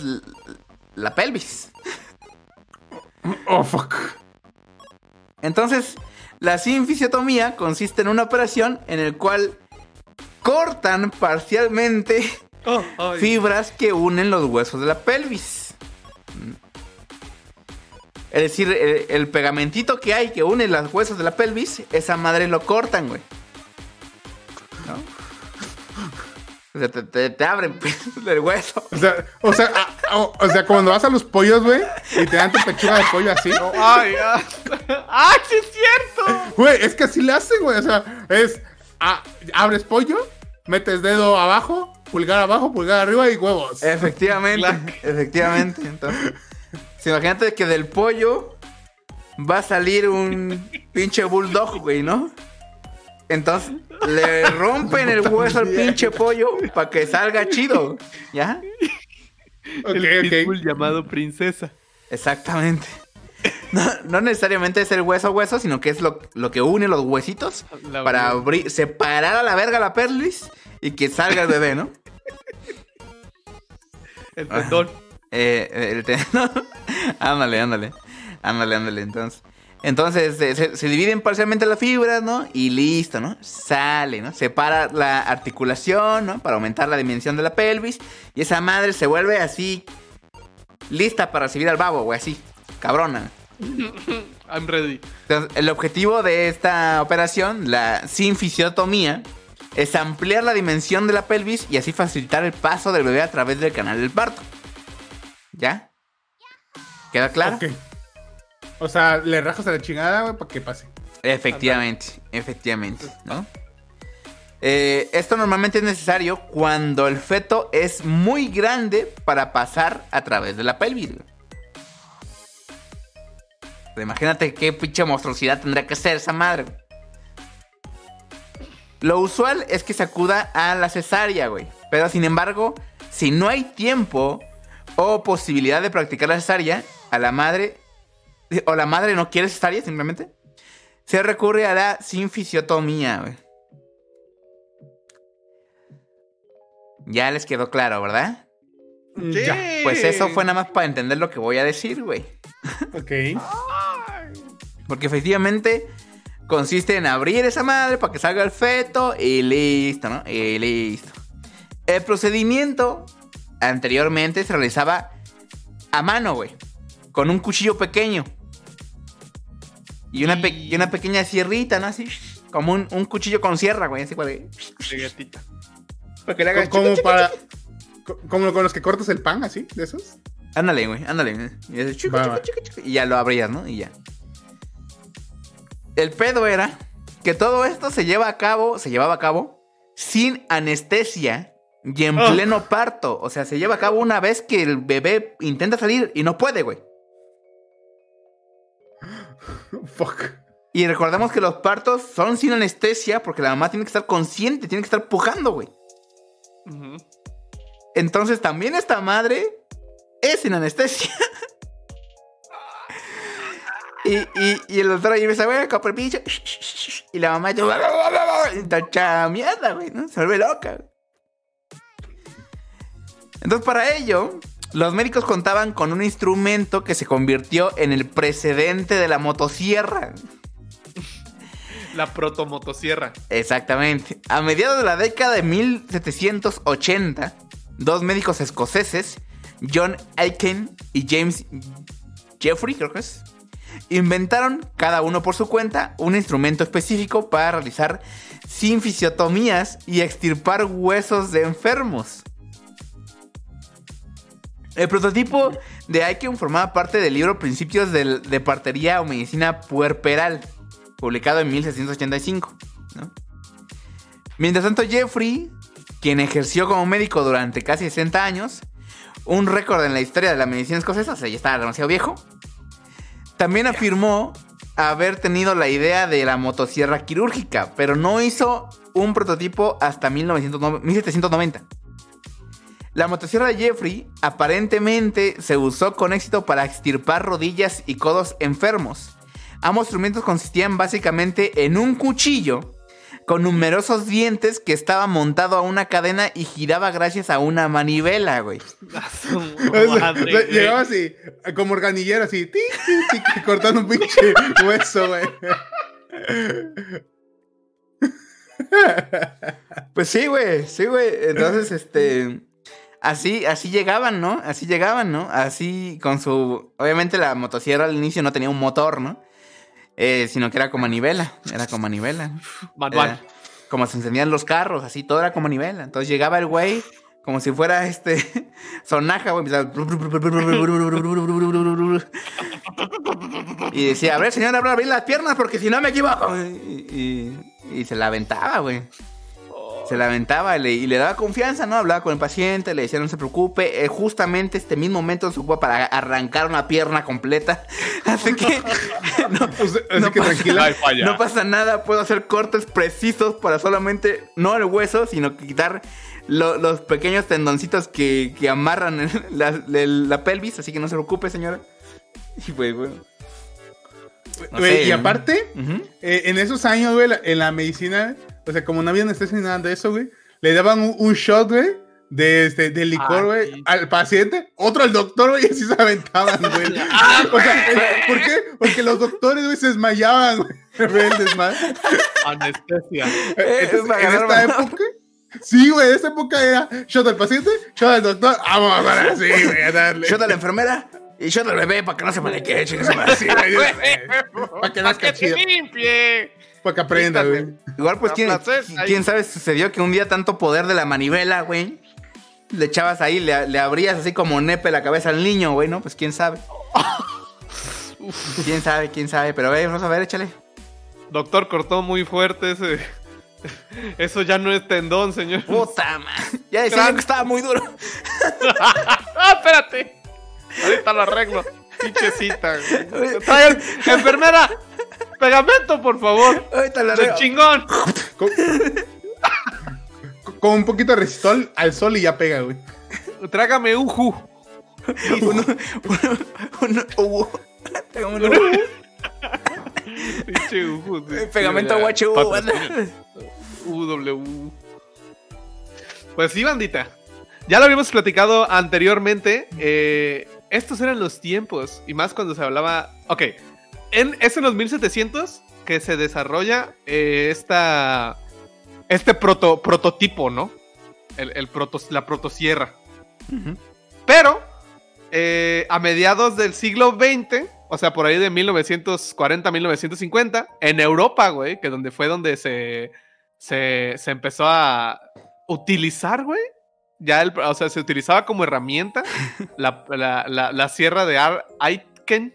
la pelvis. Oh, fuck. Entonces, la sinfisiotomía consiste en una operación en el cual cortan parcialmente Oh, ay. fibras que unen los huesos de la pelvis. Es decir, el, el pegamentito que hay que une los huesos de la pelvis, esa madre lo cortan, güey. ¿No? O sea, te, te- te abren pues, el hueso. O sea, o sea, a- o, o sea, cuando vas a los pollos, güey, y te dan tu pechuga de pollo así. Ay, ah. ¡Ay, sí es cierto! Güey, es que así le hacen, güey. O sea, es. ah, abres pollo, metes dedo abajo, pulgar abajo, pulgar arriba y huevos. Efectivamente, efectivamente. Entonces, si imagínate que del pollo va a salir un pinche bulldog, güey, ¿no? Entonces le rompen el hueso al pinche pollo para que salga chido, ¿ya? Ok, el pitbull llamado princesa. Exactamente. No, no necesariamente es el hueso a hueso, sino que es lo, lo que une los huesitos La para abrir, separar a la verga la perlis y que salga el bebé, ¿no? El tendón. Eh, eh, el ándale, ándale. Ándale, ándale. Entonces, entonces se, se dividen parcialmente las fibras, ¿no? Y listo, ¿no? Sale, ¿no? Separa la articulación, ¿no? Para aumentar la dimensión de la pelvis. Y esa madre se vuelve así. Lista para recibir al babo, güey, así. Cabrona. I'm ready. Entonces, el objetivo de esta operación, la sinfisiotomía, es ampliar la dimensión de la pelvis y así facilitar el paso del bebé a través del canal del parto. ¿Ya? ¿Queda claro? Ok. O sea, le rajas a la chingada, güey, para que pase. Efectivamente, efectivamente, ¿no? Eh, esto normalmente es necesario cuando el feto es muy grande para pasar a través de la pelvis. Imagínate qué pinche monstruosidad tendría que ser esa madre. Lo usual es que se acuda a la cesárea, güey. Pero sin embargo, si no hay tiempo o posibilidad de practicar la cesárea, a la madre o la madre no quiere cesárea simplemente, se recurre a la sinfisiotomía, güey. Ya les quedó claro, ¿verdad? Ya. Pues eso fue nada más para entender lo que voy a decir, güey. Ok. Porque efectivamente consiste en abrir esa madre para que salga el feto y listo, ¿no? Y listo. El procedimiento anteriormente se realizaba a mano, güey. Con un cuchillo pequeño. Y una, pe- y una pequeña sierrita, ¿no? Así, como un, un cuchillo con sierra, güey. Así, güey. Lleguetita. Para que le hagas Como para. co- Como con los que cortas el pan, así, de esos. Ándale, güey, ándale. Y, Va, chucu, va. chucu, chucu, y ya lo abrías, ¿no? Y ya. El pedo era que todo esto se lleva a cabo, se llevaba a cabo sin anestesia y en Oh. pleno parto. O sea, se lleva a cabo una vez que el bebé intenta salir y no puede, güey. Fuck. Y recordemos que los partos son sin anestesia porque la mamá tiene que estar consciente, tiene que estar pujando, güey. Entonces también esta madre es sin anestesia. y, y, y el doctor ahí empieza, güey, compra el pinche. Y la mamá está hecha mierda, güey, ¿no? Se vuelve loca. Entonces para ello, los médicos contaban con un instrumento que se convirtió en el precedente de la motosierra. La protomotosierra. Exactamente. A mediados de la década de 1780, dos médicos escoceses, John Aiken y James Jeffrey, creo que es, inventaron, cada uno por su cuenta, un instrumento específico para realizar sinfisiotomías y extirpar huesos de enfermos. El prototipo de Aiken formaba parte del libro Principios de Partería o Medicina Puerperal, publicado en 1685. ¿no? Mientras tanto, Jeffrey, quien ejerció como médico durante casi 60 años, un récord en la historia de la medicina escocesa, o sea, ya estaba demasiado viejo, también afirmó haber tenido la idea de la motosierra quirúrgica, pero no hizo un prototipo hasta 1909 1790. La motosierra de Jeffrey aparentemente se usó con éxito para extirpar rodillas y codos enfermos. Ambos instrumentos consistían básicamente en un cuchillo con numerosos dientes que estaba montado a una cadena y giraba gracias a una manivela, güey. A su O sea, madre, o sea, güey. llegaba así, como organillero, así, tic, tic, tic, cortando un pinche hueso, güey. Pues sí, güey, sí, güey. Entonces, este. Así, así llegaban, ¿no? Así llegaban, ¿no? Así con su. Obviamente la motosierra al inicio no tenía un motor, ¿no? Eh, sino que era como manivela. Era como manivela. Manual. Como se encendían los carros, así todo era como manivela. Entonces llegaba el güey, como si fuera este. Sonaja, güey. Y decía, a ver, señor, abra bien las piernas porque si no me equivoco. Y, y- y se la aventaba, güey. Se la aventaba y le, y le daba confianza, ¿no? Hablaba con el paciente, le decía, no se preocupe. eh, justamente este mismo momento se ocupa para arrancar una pierna completa. Así que no, así no que pasa- no pasa nada, puedo hacer cortes precisos para solamente, no el hueso, sino quitar lo- los pequeños tendoncitos que, que amarran la, el- la pelvis. Así que no se preocupe, señora. Y pues, güey. no Güey, sé. y aparte, eh, en esos años, güey, en la medicina, o sea, como no había anestesia ni nada de eso, güey, le daban un, un shot, güey, de, este, de licor, Ah, güey, sí. al paciente, otro al doctor, güey, y así se aventaban, güey. o sea, eh, ¿por qué? Porque los doctores, güey, se desmayaban, güey. Anestesia. Eh, Entonces, para en agarrar esta época, sí, güey, en esta época era shot al paciente, shot al doctor, vamos, ahora sí, güey, a darle. Yo de la enfermera y yo del bebé para que no se me le quede, para que ¡Para nazca que chido, te limpie! Para que aprenda, güey. Igual, pues, ¿quién, quién sabe sucedió que un día tanto poder de la manivela, güey, le echabas ahí, le, le abrías así como nepe la cabeza al niño, güey, ¿no? Pues quién sabe. quién sabe, quién sabe. Pero a ver, vamos a ver, échale. Doctor cortó muy fuerte ese. Eso ya no es tendón, señor. Puta madre. Ya decía que estaba muy duro. ¡Ah, espérate! Ahorita lo arreglo. Pinchecita. güey. Trae- Enfermera, pegamento, por favor. Ahorita lo De chingón. Con, con un poquito de resistol al sol y ya pega, güey. Trágame un ju. Uno, uno, uno, Pinche uju. pegamento ya. UHU, banda. UW. Pues sí, bandita. Ya lo habíamos platicado anteriormente. eh, estos eran los tiempos. Y más cuando se hablaba. Ok. En, es en los 1700 que se desarrolla eh, esta. Este proto, prototipo, ¿no? El, el proto, la protosierra. Pero. eh, a mediados del siglo XX. O sea, por ahí de 1940-1950. En Europa, güey. Que donde fue donde se se, se empezó a utilizar, güey. Ya, el, o sea, se utilizaba como herramienta la, la, la, la sierra de Ar Aitken.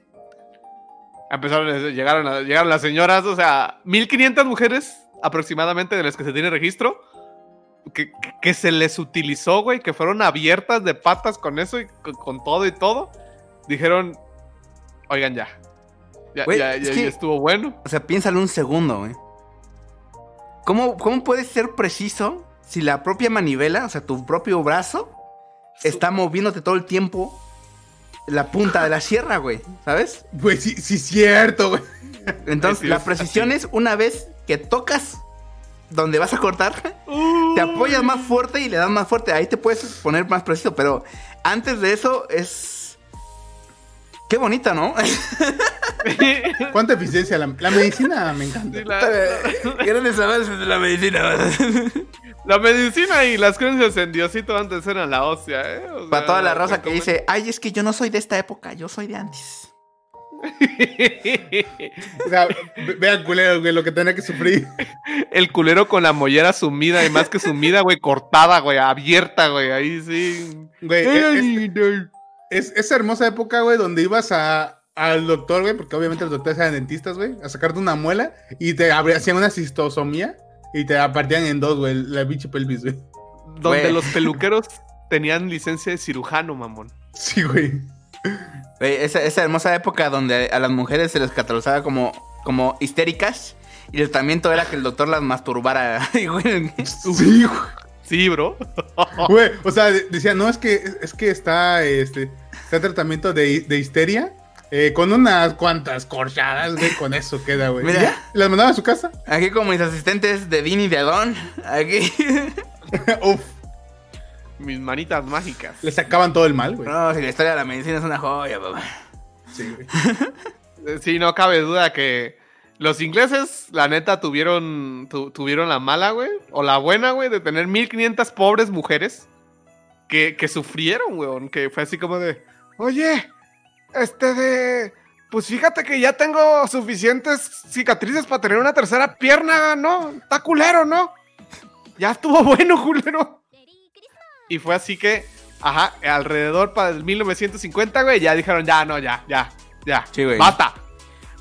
Empezaron, llegaron, a- llegaron las señoras, o sea, 1500 mujeres aproximadamente de las que se tiene registro. Que, que- que se les utilizó, güey, que fueron abiertas de patas con eso y con, con todo y todo. Dijeron, oigan ya. Ya, Güey, ya- es ya- que- ya estuvo bueno. O sea, piénsalo un segundo, güey. ¿Cómo, ¿Cómo puedes ser preciso si la propia manivela, o sea, tu propio brazo, está moviéndote todo el tiempo la punta de la sierra, güey? ¿Sabes? Güey, sí, sí, cierto, güey. Entonces, Sí, la precisión es una vez que tocas donde vas a cortar, te apoyas más fuerte y le das más fuerte. Ahí te puedes poner más preciso, pero antes de eso es. Qué bonita, ¿no? ¿Cuánta eficiencia? La, la medicina me encanta. Sí, la- Grandes avances de la medicina. La medicina y las creencias en Diosito antes eran la hostia, ¿eh? O Para toda la raza que dice, ay, es que yo no soy de esta época, yo soy de antes. O sea, ve- vean, culero, güey, lo que tenía que sufrir. El culero con la mollera sumida y más que sumida, güey, cortada, güey, abierta, güey, ahí sí. Güey, es, es- es esa hermosa época, güey, donde ibas a, al doctor, güey, porque obviamente los doctores eran dentistas, güey, a sacarte una muela y te hacían una cistosomía y te la partían en dos, güey, la bicho pelvis, güey. Donde los peluqueros tenían licencia de cirujano, mamón. Sí, güey. Güey, esa, esa hermosa época donde a las mujeres se les catalogaba como, como histéricas y el tratamiento era que el doctor las masturbara. Y, güey, Sí, güey. Sí, bro. Güey, o sea, de- decía, no, es que, es que está, este, está tratamiento de, de histeria. Eh, con unas cuantas corchadas, güey, con eso queda, güey. Mira. Ya, las mandaba a su casa. Aquí como mis asistentes de Dean y de Adon. Aquí. Uf, Mis manitas mágicas. le sacaban todo el mal, güey. No, si la historia de la medicina es una joya, papá. Sí, güey. Sí, no cabe duda que los ingleses, la neta, tuvieron, tu- tuvieron la mala, güey, o la buena, güey, de tener 1500 pobres mujeres que, que sufrieron, güey, que fue así como de, oye, este de, pues fíjate que ya tengo suficientes cicatrices para tener una tercera pierna, ¿no? Está culero, ¿no? Ya estuvo bueno, culero. Y fue así que, ajá, alrededor para el 1950, güey, ya dijeron, ya, no, ya, ya, ya, Sí, güey. basta.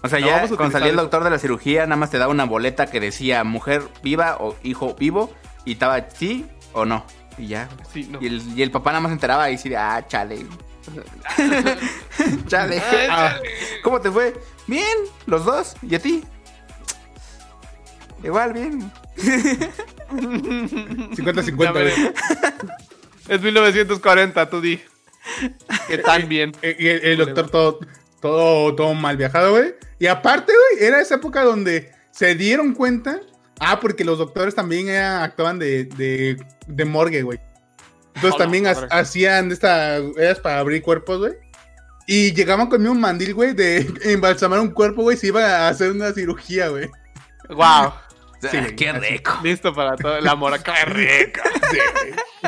O sea, No ya cuando salía el doctor de la cirugía, nada más te daba una boleta que decía mujer viva o hijo vivo y estaba sí o no. Y ya. Sí, no. Y, el, y el papá nada más se enteraba y decía, ah, chale. chale. Ay, Ah, ¿Cómo te fue? Bien, los dos. ¿Y a ti? Igual, bien. 50-50, Ya güey. veremos. Es 1940, tú di. Que tan bien. Eh, Y el, el doctor todo, todo, todo mal viajado, güey. Y aparte, güey, era esa época donde se dieron cuenta. Ah, porque los doctores también actuaban de, de, de morgue, güey. Entonces Hola, también ha- hacían esta. Eras para abrir cuerpos, güey. Y llegaban con un mandil, güey, de embalsamar un cuerpo, güey. Se iba a hacer una cirugía, güey. Wow. Sí, qué así. rico. Listo para todo. La mora qué rica. Sí,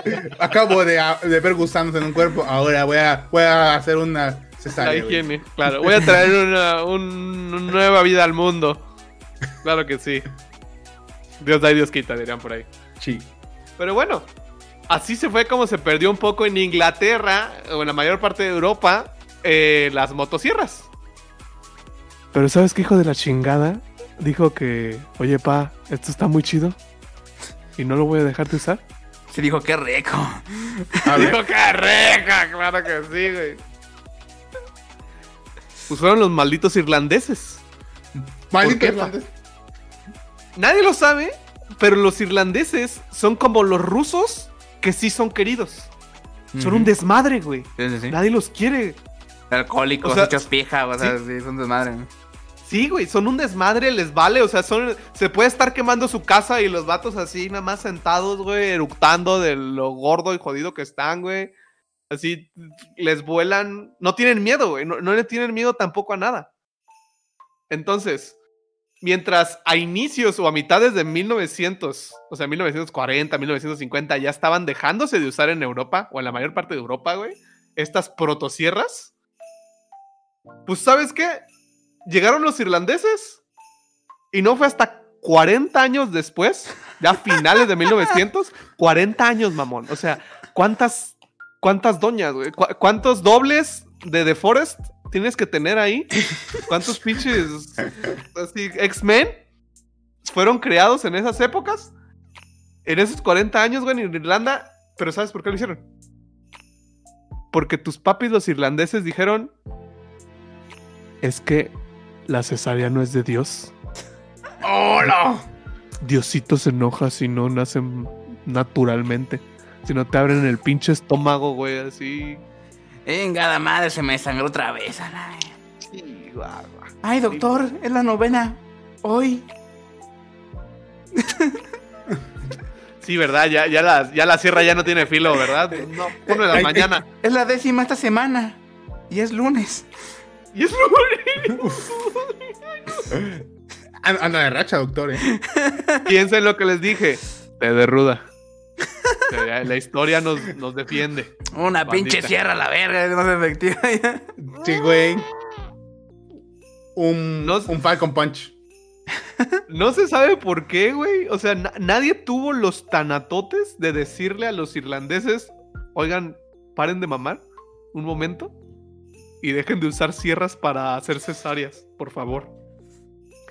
güey. Acabo de, de ver gusanos en un cuerpo. Ahora voy a, voy a hacer una La cesárea. güey. higiene. Claro. Voy a traer una, un- una nueva vida al mundo. Claro que sí. Dios da y Dios quita, dirían por ahí. Sí. Pero bueno, así se fue como se perdió un poco en Inglaterra o en la mayor parte de Europa eh, las motosierras. Pero ¿sabes qué hijo de la chingada? Dijo que, oye, pa, esto está muy chido. Y no lo voy a dejar de usar. Se dijo, qué rico. Dijo que rica, claro que sí, güey. Pues fueron los malditos irlandeses. maldito qué, irlandés. Nadie lo sabe, pero los irlandeses son como los rusos que sí son queridos. Son un desmadre, güey. Sí, sí, sí. Nadie los quiere. Alcohólicos, O sea, hechos pija, o sea, sí, son desmadre. Sí, güey, son un desmadre, les vale, o sea, son se puede estar quemando su casa y los vatos así nada más sentados, güey, eructando de lo gordo y jodido que están, güey. Así les vuelan, no tienen miedo, güey, no, no le tienen miedo tampoco a nada. Entonces, mientras a inicios o a mitades de 1900, o sea, 1940, 1950 ya estaban dejándose de usar en Europa o en la mayor parte de Europa, güey, estas protosierras. Pues, ¿sabes qué? Llegaron los irlandeses y no fue hasta 40 años después, ya finales de 1900, 40 años, mamón. O sea, ¿cuántas, cuántas doñas, güey? ¿Cu- ¿Cuántos dobles de The Forest tienes que tener ahí? ¿Cuántos pinches así, X-Men fueron creados en esas épocas? En esos 40 años, güey, en Irlanda. Pero ¿sabes por qué lo hicieron? Porque tus papis los irlandeses dijeron, es que la cesárea no es de Dios. ¡Oh, no! Diosito se enoja si no nacen naturalmente. Si no te abren el pinche estómago, güey, así. Venga, la madre, se me sangró otra vez. Sí, guau, guau. Ay, doctor, es la novena. Hoy. Sí, ¿verdad? Ya, ya, la, ya la sierra ya no tiene filo, ¿verdad? No, ponle la Ay, mañana. Es la décima esta semana. Y es lunes. Y es An- Anda de racha, doctor, eh. Piensen lo que les dije. Te derruda. La, la historia nos, nos defiende. Una Bandita. pinche sierra a la verga, es más efectiva. ya. Sí, güey. Un, No- un Falcon Punch. No se sabe por qué, güey. O sea, na- nadie tuvo los tanatotes de decirle a los irlandeses, oigan, paren de mamar un momento y dejen de usar sierras para hacer cesáreas, por favor.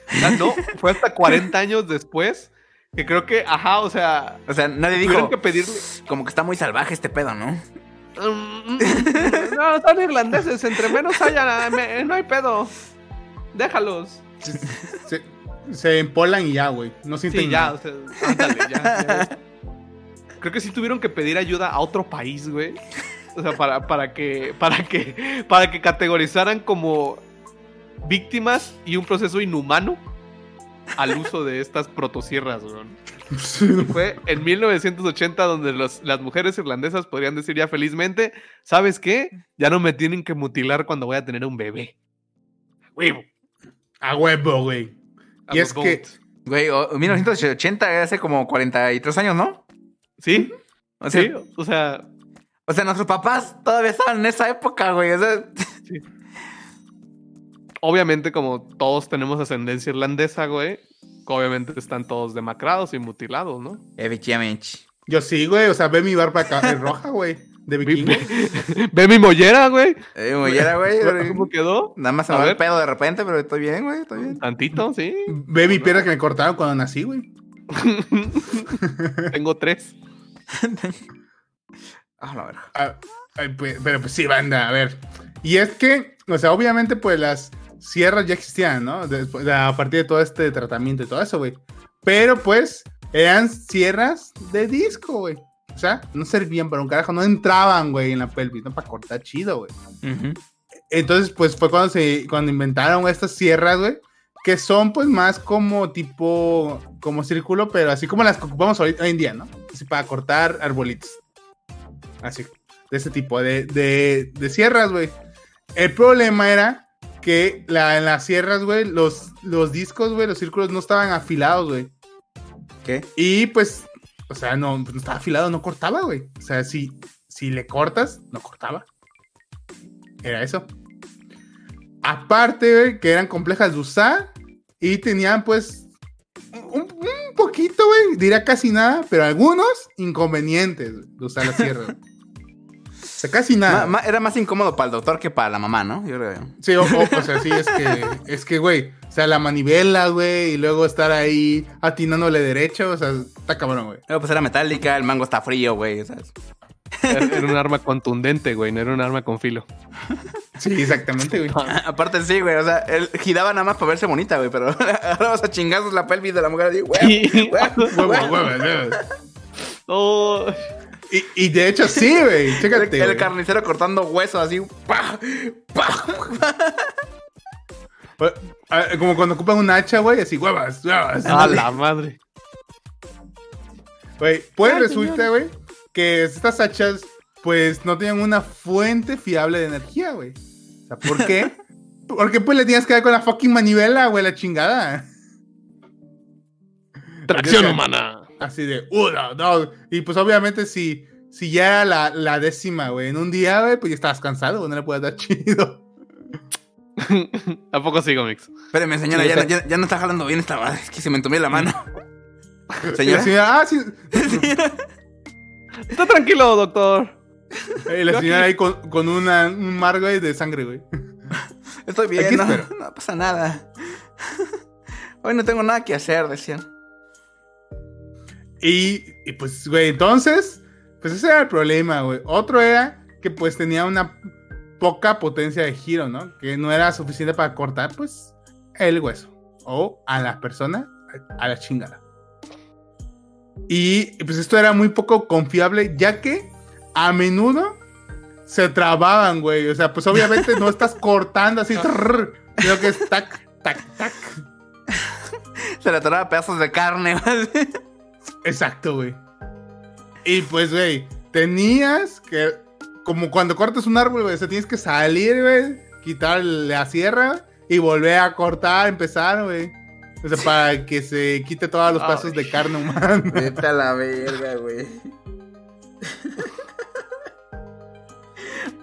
O sea, no, fue hasta 40 años después que creo que, ajá, o sea, O sea, nadie tuvieron dijo. que pedirle... Como que está muy salvaje este pedo, ¿no? "Mm, no, son irlandeses, entre menos haya, me- no hay pedo. Déjalos. Se, se empolan y ya, güey. No sienten Sí, ya, nada. o sea, ándale, ya, ya. Creo que sí tuvieron que pedir ayuda a otro país, güey. O sea, para, para que. Para que. Para que categorizaran como víctimas y un proceso inhumano al uso de estas protosierras, güey. Fue en 1980 donde los- las mujeres irlandesas podrían decir ya felizmente, ¿sabes qué? Ya no me tienen que mutilar cuando voy a tener un bebé. Huevo. A huevo, güey. A Y es que-. Güey, o- 1980, hace como 43 años, ¿no? ¿Sí? O sea, Sí, o sea, o sea, nuestros papás todavía estaban en esa época, güey. O sea, obviamente como todos tenemos ascendencia irlandesa, güey, obviamente están todos demacrados y mutilados, ¿no? efectivamente. Yo sí, güey. O sea, ve mi barba acá, es roja, güey. De vikingo. Ve mi mollera, güey. Eh, mollera, güey. ¿Cómo quedó? Nada más se A me va el ver. pedo de repente, pero estoy bien, güey, estoy bien. Tantito, sí. Ve mi pierna que me cortaron cuando nací, güey. Tengo tres. Ah, la verga. Ah, pues, pero pues sí, banda, a ver. Y es que, o sea, obviamente, pues las sierras ya existían, ¿no? Después, a partir de todo este tratamiento y todo eso, güey. Pero pues, eran sierras de disco, güey. O sea, no servían para un carajo, no entraban, güey, en la pelvis, no para cortar chido, güey. Entonces, pues fue cuando se cuando inventaron estas sierras, güey, que son pues más como tipo como círculo, pero así como las que ocupamos ahorita hoy en día, ¿no? Así para cortar arbolitos. Así, de ese tipo de, de, de sierras, güey. El problema era que la, en las sierras, güey, los, los discos, güey, los círculos no estaban afilados, güey. ¿Qué? Y pues, o sea, no, pues, no estaba afilado, no cortaba, güey. O sea, si, si le cortas, no cortaba. Era eso. Aparte, güey, que eran complejas de usar y tenían, pues, un, un poquito, güey, diría casi nada, pero algunos inconvenientes de usar la sierra. güey. sea, casi nada. Ma- ma- era más incómodo para el doctor que para la mamá, ¿no? Yo creo. Sí, o, o- o sea, sí, es que, es que, güey, o sea, la manivela, güey, y luego estar ahí atinándole derecho, o sea, está cabrón, güey. Pero pues era metálica, el mango está frío, güey, ¿sabes? Era, era un arma contundente, güey, no era un arma con filo. Sí, exactamente, güey. Aparte sí, güey, o sea, él giraba nada más para verse bonita, güey, pero agarrabas a chingazos la pelvis de la mujer así, güey, güey, Huevo, güey. Y, y de hecho, sí, güey, El, chécate. el carnicero cortando huesos así, pa, pa. Pues, ah, Como cuando ocupan un hacha, güey, así, huevas, huevas. a la madre. Güey, pues resulta, güey, que estas hachas, pues, no tenían una fuente fiable de energía, güey. O sea, ¿por qué? Porque pues le tienes que dar con la fucking manivela, güey, la chingada. Tracción humana. Así de, uno, dos. Y pues obviamente si, si ya era la, la décima, güey, en un día, güey, pues ya estabas cansado, güey, no le puedes dar chido. ¿A poco sigo, Mix? Espérame, señora, Sí, ya, ya- ya no está jalando bien esta madre, es que se me entumía la mano. Señora, señora, ah, sí. Está tranquilo, doctor. Y la señora ahí con, con una, un mar, güey, de sangre, güey. estoy bien, no, no pasa nada. Hoy no tengo nada que hacer, decían. Y, y, pues, güey, entonces, pues ese era el problema, güey. Otro era que pues tenía una poca potencia de giro, ¿no? Que no era suficiente para cortar, pues, el hueso. O a la persona, a la chingada. Y pues esto era muy poco confiable, ya que a menudo se trababan, güey. O sea, pues obviamente no estás cortando así, trrr, sino que es tac, tac, tac. Se le atoraba pedazos de carne, güey. Exacto, güey. Y pues, güey, tenías que. Como cuando cortas un árbol, güey, o sea, tienes que salir, güey, quitar la sierra y volver a cortar, empezar, güey. O sea, para que se quite todos los pedazos de carne humana. Vete a la verga, güey.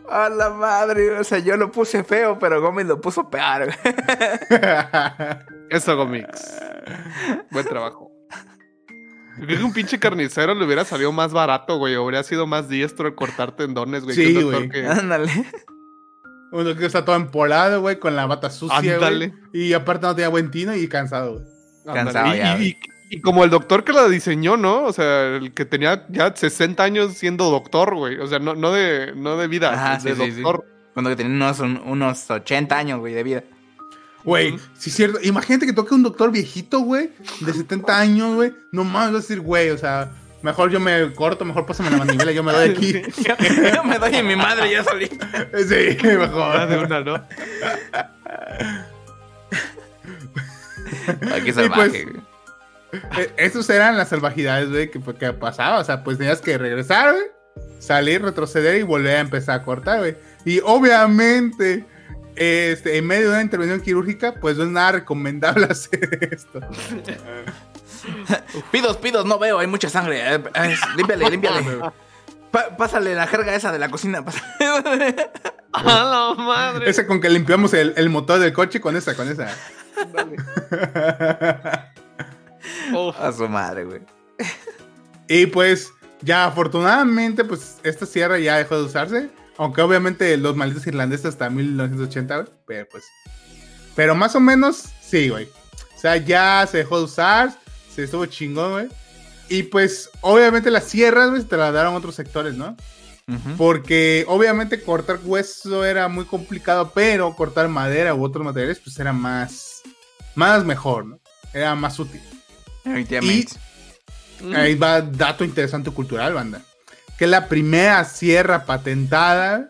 A la madre, o sea, yo lo puse feo, pero Gómez lo puso peor, güey. Eso, Gomix. Buen trabajo. Creo que un pinche carnicero le hubiera salido más barato, güey. Habría sido más diestro el cortar tendones, güey. Sí, güey. que- Ándale. Uno que está todo empolado, güey, con la bata sucia, güey. Ándale. Y aparte no tenía buen tino y cansado, güey. Cansado ya, Y, y- y como el doctor que la diseñó, ¿no? O sea, el que tenía ya 60 años siendo doctor, güey. O sea, no, no, de, no de vida, Ajá, de sí, sí, sí. doctor. Cuando que tenía unos, un- unos 80 años, güey, de vida. Güey, sí es cierto. Imagínate que toque un doctor viejito, güey, de 70 años, güey. No mames, vas a decir, güey, o sea, mejor yo me corto, mejor pásame la manivela, yo me doy aquí. Yo me doy en mi madre ya salí. Sí, Ah, de mejor. una, ¿no? Ay, qué salvaje, pues-. Eh, Esas eran las salvajidades, güey, que, que pasaba. O sea, pues tenías que regresar, güey, salir, retroceder y volver a empezar a cortar, güey. Y obviamente, este, en medio de una intervención quirúrgica, pues no es nada recomendable hacer esto. Pidos, pidos, no veo, hay mucha sangre. Eh, eh, límpiale, límpiale. Pa- pásale la jerga esa de la cocina. ¡A la madre! Esa con que limpiamos el, el motor del coche, con esa, con esa. A su madre, güey. Y pues, ya afortunadamente, pues esta sierra ya dejó de usarse. Aunque obviamente los malditos irlandeses hasta 1980, güey. Pero pues. Pero más o menos, sí, güey. O sea, ya se dejó de usar. Se estuvo chingón, güey. Y pues, obviamente las sierras, güey, se trasladaron a otros sectores, ¿no? Porque obviamente cortar hueso era muy complicado, pero cortar madera u otros materiales, pues era más. Más mejor, ¿no? Era más útil. Efectivamente. Ahí va dato interesante cultural, banda. Que es la primera sierra patentada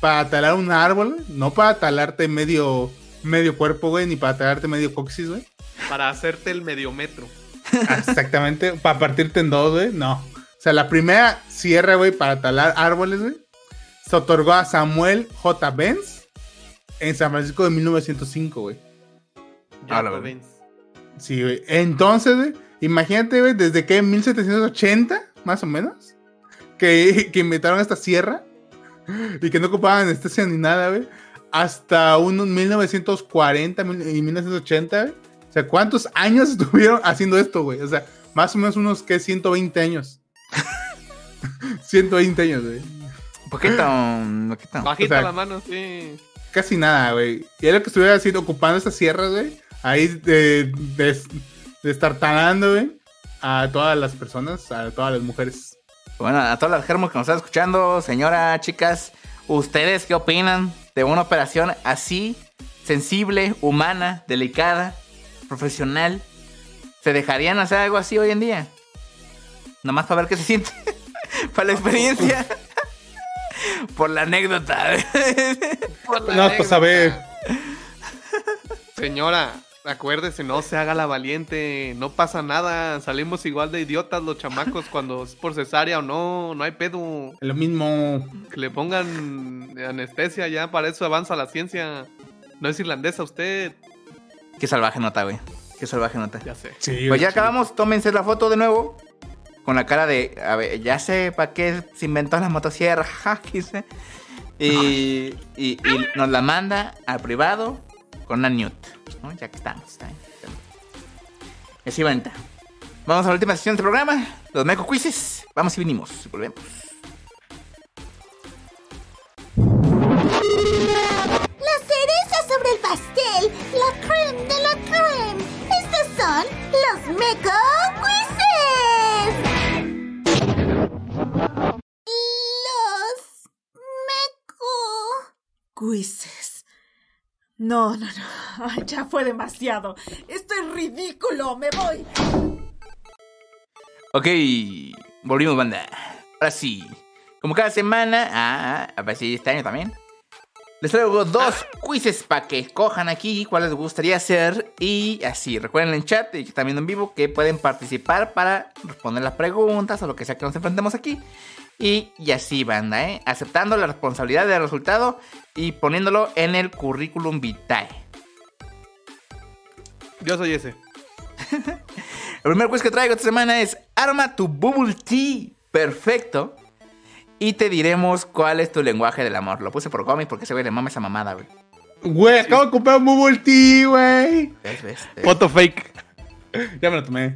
para talar un árbol, no para talarte medio, medio cuerpo, güey, ni para talarte medio coxis, güey. Para hacerte el mediometro. Exactamente, para partirte en dos, güey, no. O sea, la primera sierra, güey, para talar árboles, güey, se otorgó a Samuel J. Benz en San Francisco de 1905, güey. Ah, verdad. ven. Sí, güey. Entonces, güey, imagínate, güey, desde que en 1780, más o menos, que, que inventaron esta sierra y que no ocupaban anestesia ni nada, güey, hasta unos 1940 mil- y 1980, güey. O sea, ¿cuántos años estuvieron haciendo esto, güey? O sea, más o menos unos, ¿qué? 120 años. 120 años, güey. Poquito, un poquito. Bajita O sea, la mano, sí. Casi nada, güey. Y es lo que estuviera haciendo, ocupando esas sierras, güey. Ahí de, des- destartalando, güey. A todas las personas, a todas las mujeres. Bueno, a todas las germos que nos están escuchando, señora, chicas, ¿ustedes qué opinan de una operación así, sensible, humana, delicada, profesional? ¿Se dejarían hacer algo así hoy en día? Nomás para ver qué se siente. para la experiencia. Por la anécdota. No, pues a ver. Señora, acuérdese, no se haga la valiente. No pasa nada. Salimos igual de idiotas los chamacos cuando es por cesárea o no. No hay pedo. Lo mismo. Que le pongan anestesia ya. Para eso avanza la ciencia. No es irlandesa usted. qué salvaje nota, güey. Qué salvaje nota. Ya sé. Sí, Pues ya acabamos, tómense la foto de nuevo. Con la cara de, a ver, ya sé para qué se inventó la motosierra, ja, quise. Y, y, y nos la manda al privado con una nude, ¿no? Ya que estamos. ¿está? Y así bonita. Vamos a la última sesión del programa, los Meco Quizzes. Vamos y venimos, volvemos. La cereza sobre el pastel, la creme de la creme. Estos son los Meco Quizzes. Los Meco. Quizzes. No, no, no. Ya fue demasiado. Esto es ridículo. Me voy. Ok, volvimos, banda. Ahora sí, como cada semana, ah, a ver si este año también. Les traigo dos quizzes para que escojan aquí cuál les gustaría hacer. Y así, recuerden en chat y viendo en vivo que pueden participar para responder las preguntas o lo que sea que nos enfrentemos aquí. Y, y así, banda, ¿eh? Aceptando la responsabilidad del resultado y poniéndolo en el currículum vitae. Yo soy ese. El primer quiz que traigo esta semana es Arma tu Bubble Tea perfecto. Y te diremos cuál es tu lenguaje del amor. Lo puse por cómic porque ese güey le mama esa mamada, güey. Güey, acabo de comprar un Bubble Tea, güey. ¿Ves? ¿Ves? ¿Ves? Foto fake. Ya me lo tomé.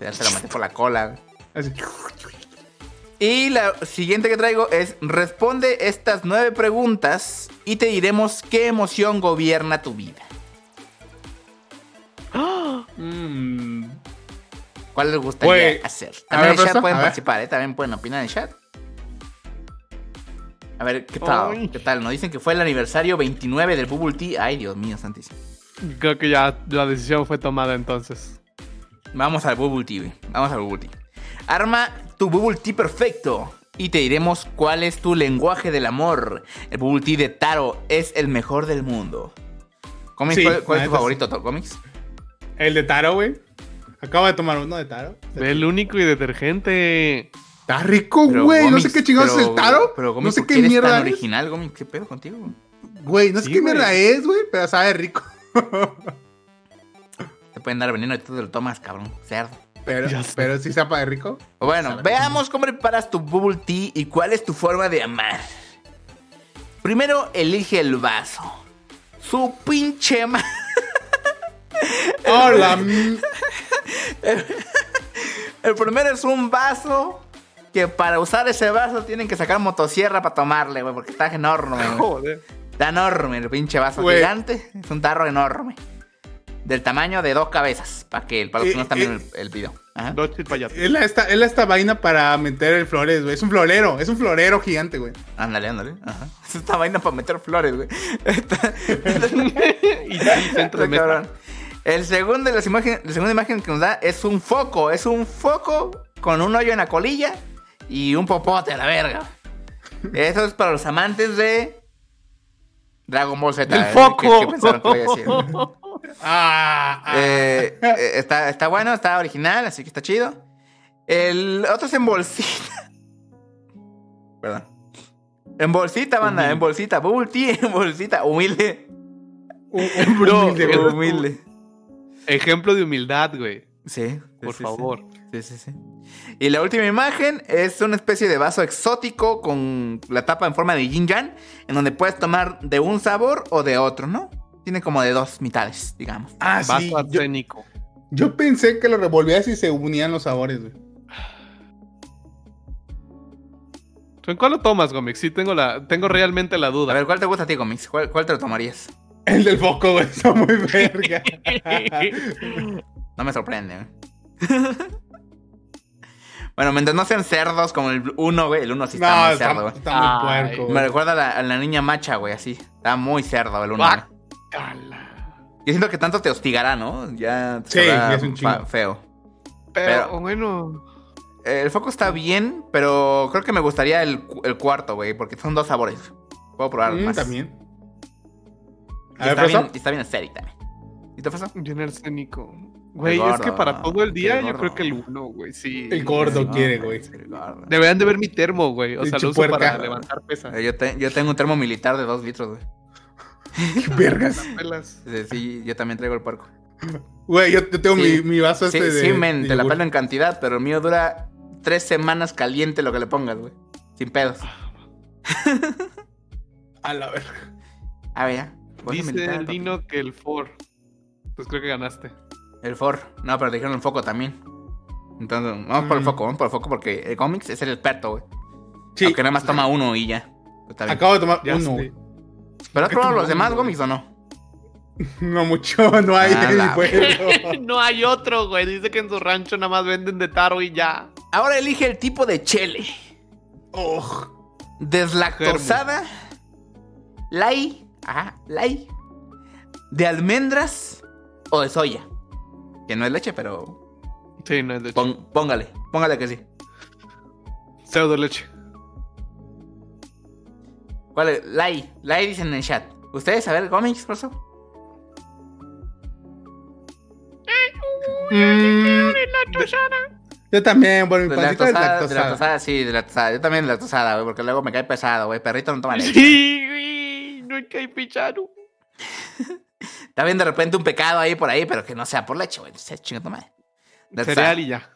Ya se la maté por la cola, güey. Así. Y la siguiente que traigo es responde estas nueve preguntas y te diremos qué emoción gobierna tu vida. Mm. ¿Cuál les gustaría Güey, hacer? También ver, en el chat pueden participar, ¿eh? También pueden opinar en el chat. A ver, ¿qué tal? ¿Qué tal? Nos dicen que fue el aniversario 29 del Bubble Tea. Ay, Dios mío, santísimo. Creo que ya la decisión fue tomada entonces. Vamos al Bubble Tea, güey. Vamos al Bubble Tea. Arma tu Bubble Tea perfecto. Y te diremos cuál es tu lenguaje del amor. El Bubble Tea de Taro es el mejor del mundo. ¿Comics? Sí, ¿Cuál, es tu favorito, Toro Comics? El de Taro, güey. Acabo de tomar uno de Taro. El único y detergente. Está rico, güey. No sé qué chingados es el Taro. Pero, no Gomics, sé ¿por qué mierda tan es. original, Gomics? ¿Qué pedo contigo? Güey, no sé Sí, qué mierda es, güey, pero sabe rico. Te pueden dar veneno y tú te lo tomas, cabrón. Cerdo. Pero, pero sí sepa de rico. Bueno, veamos cómo preparas tu bubble tea y cuál es tu forma de amar. Primero, elige el vaso. Su pinche ma... Hola. El primero es un vaso que para usar ese vaso tienen que sacar motosierra para tomarle, güey, porque está enorme, güey. Joder. Está enorme el pinche vaso Güey. gigante. Es un tarro enorme. Del tamaño de dos cabezas. Para que para los que no Eh, están eh. el, el video. Ajá. Es la, esta, es la esta vaina para meter el flores, güey. Es un florero. Es un florero gigante, güey. Ándale, ándale. Ajá. Es esta vaina para meter flores, güey. Está- y sí, centro de mesa. cabrón. El segundo de las imágenes, la segunda imagen que nos da es un foco. Es un foco con un hoyo en la colilla y un popote a la verga. Eso es para los amantes de Dragon Ball Z. ¡El ¿eh? foco! ¿Qué- qué pensaron que iba a decir? Ah, ah. Eh, eh, está, está bueno, está original, así que está chido. El otro es en bolsita. Perdón. En bolsita, banda, en bolsita. Bubble tea en bolsita. Humilde. Un- un Bro, humilde. Humilde. Ejemplo de humildad, güey. Sí. Por sí, sí, favor. Sí, sí, sí. Y la última imagen es una especie de vaso exótico con la tapa en forma de yin yang, en donde puedes tomar de un sabor o de otro, ¿no? Tiene como de dos mitades, digamos. Ah, sí. Vaso Yo, arsénico. yo pensé que lo revolvías y se unían los sabores, güey. ¿En cuál lo tomas, Gomix? Sí, tengo, la, tengo realmente la A duda. ver, ¿cuál te gusta a ti, Comics? ¿Cuál, cuál te lo tomarías? El del foco, güey, está muy verga. No me sorprende, ¿eh? bueno, mientras no sean cerdos como el 1, güey. El 1 sí está no, muy está, cerdo, güey. está muy puerco, Me güey. recuerda a la, a la niña macha, güey, así. Está muy cerdo el 1. Yo siento que tanto te hostigará, ¿no? Ya te Sí, es un chingo. feo. Pero, Pero- bueno. El foco está bien, pero creo que me gustaría el, el cuarto, güey, porque son dos sabores. Puedo probar Mm, más. también. Y ver, está, bien, y está bien también. ¿Y te pasó? Bien arsénico. Güey, es que para todo el día el yo creo que el uno, güey, sí. El gordo Sí, quiere, güey. Deberían de ver mi termo, güey. O sea, lo uso para levantar pesas. Eh, Yo, te- yo tengo un termo militar de dos litros, güey. Qué vergas. Sí, Sí, yo también traigo el puerco. Güey, yo, yo tengo Sí. mi, mi vaso Sí, este de. sí, men, de te la pelo en cantidad, pero el mío dura tres semanas caliente lo que le pongas, güey. Sin pedos. A la verga. A ver, ya. Dice militar, el papi. Dino que el Ford. Pues creo que ganaste. El For. No, pero dijeron el foco también. Entonces, vamos por el Mm. foco, vamos por el foco porque el cómics es el experto, güey. Sí, Aunque nada más toma uno y ya. Está bien. acabo de tomar Ya uno. sé. ¿Pero has ¿Qué probado los demás cómics o no? No mucho, no hay en pueblo. no hay otro, güey. Dice que en su rancho nada más venden de taro y ya. Ahora elige el tipo de chele. Oh, Deslactosada. Lai. Ajá, lai. De almendras o de soya. Que no es leche, pero Sí, no es leche. pon- póngale. Póngale que sí. Pseudo leche. ¿Cuál es? Lai. Lai dicen en el chat. ¿Ustedes saben cómics, por eso? Mm, yo también, bueno, mi De es lactosada, de lactosada. lactosada, sí, de lactosada. Yo también de lactosada, güey, porque luego me cae pesado, güey. Perrito no toma leche. Sí, güey. No hay que hay picharo. Está bien de repente un pecado ahí por ahí, pero que no sea por leche, güey. Se chinga tu madre. Cereal y ya.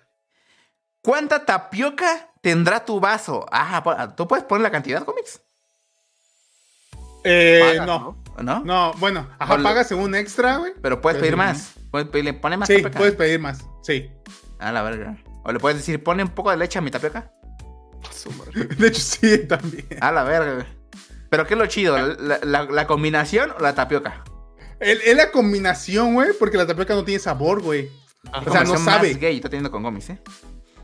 ¿Cuánta tapioca tendrá tu vaso? Ah, po- ¿tú puedes poner la cantidad, cómics? Eh, Pagas, no. ¿O no? No, bueno, ajá, Ponle- pagas un extra, güey. Pero puedes pedir más. Puedes pedirle, pone más Sí, tapioca. puedes pedir más. Sí. A la verga. O le puedes decir, pone un poco de leche a mi tapioca. De hecho, sí, también. A la verga, güey. Pero ¿qué es lo chido? ¿La, la- la combinación o la tapioca? Es la combinación, güey, porque la tapioca no tiene sabor, güey. O sea, no sabe. Más gay, estoy teniendo con gomis, ¿eh?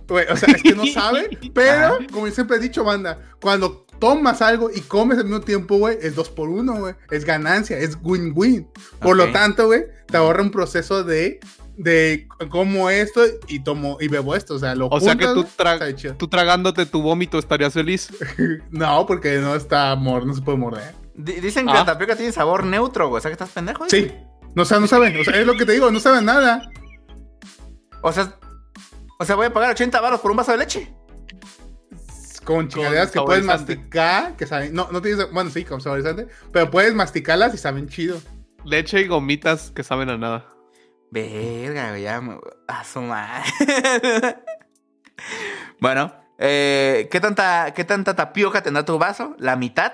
Güey, o sea, es que no sabe, pero, como siempre he dicho, banda, cuando tomas algo y comes al mismo tiempo, güey, es dos por uno, güey. Es ganancia, es win-win. Por lo tanto, güey, te ahorra un proceso de, de como esto y tomo y bebo esto. O sea, lo O sea que juntas, tú, güey, tra- tú tragándote tu vómito estarías feliz. No, porque no está no se puede morder. Di- Dicen que Ah. la tapioca tiene sabor neutro, güey. O sea, que estás pendejo. Sí. No, o sea, no saben. O sea, es lo que te digo, no saben nada. O sea, o sea, voy a pagar 80 baros por un vaso de leche. Con chingaderas que puedes masticar, que saben. No, no tienes. Bueno, sí, con saborizante. Pero puedes masticarlas y saben chido. Leche y gomitas que saben a nada. Verga, güey, ya me... A su madre. bueno, eh, ¿qué, tanta, ¿qué tanta tapioca tendrá tu vaso? ¿La mitad?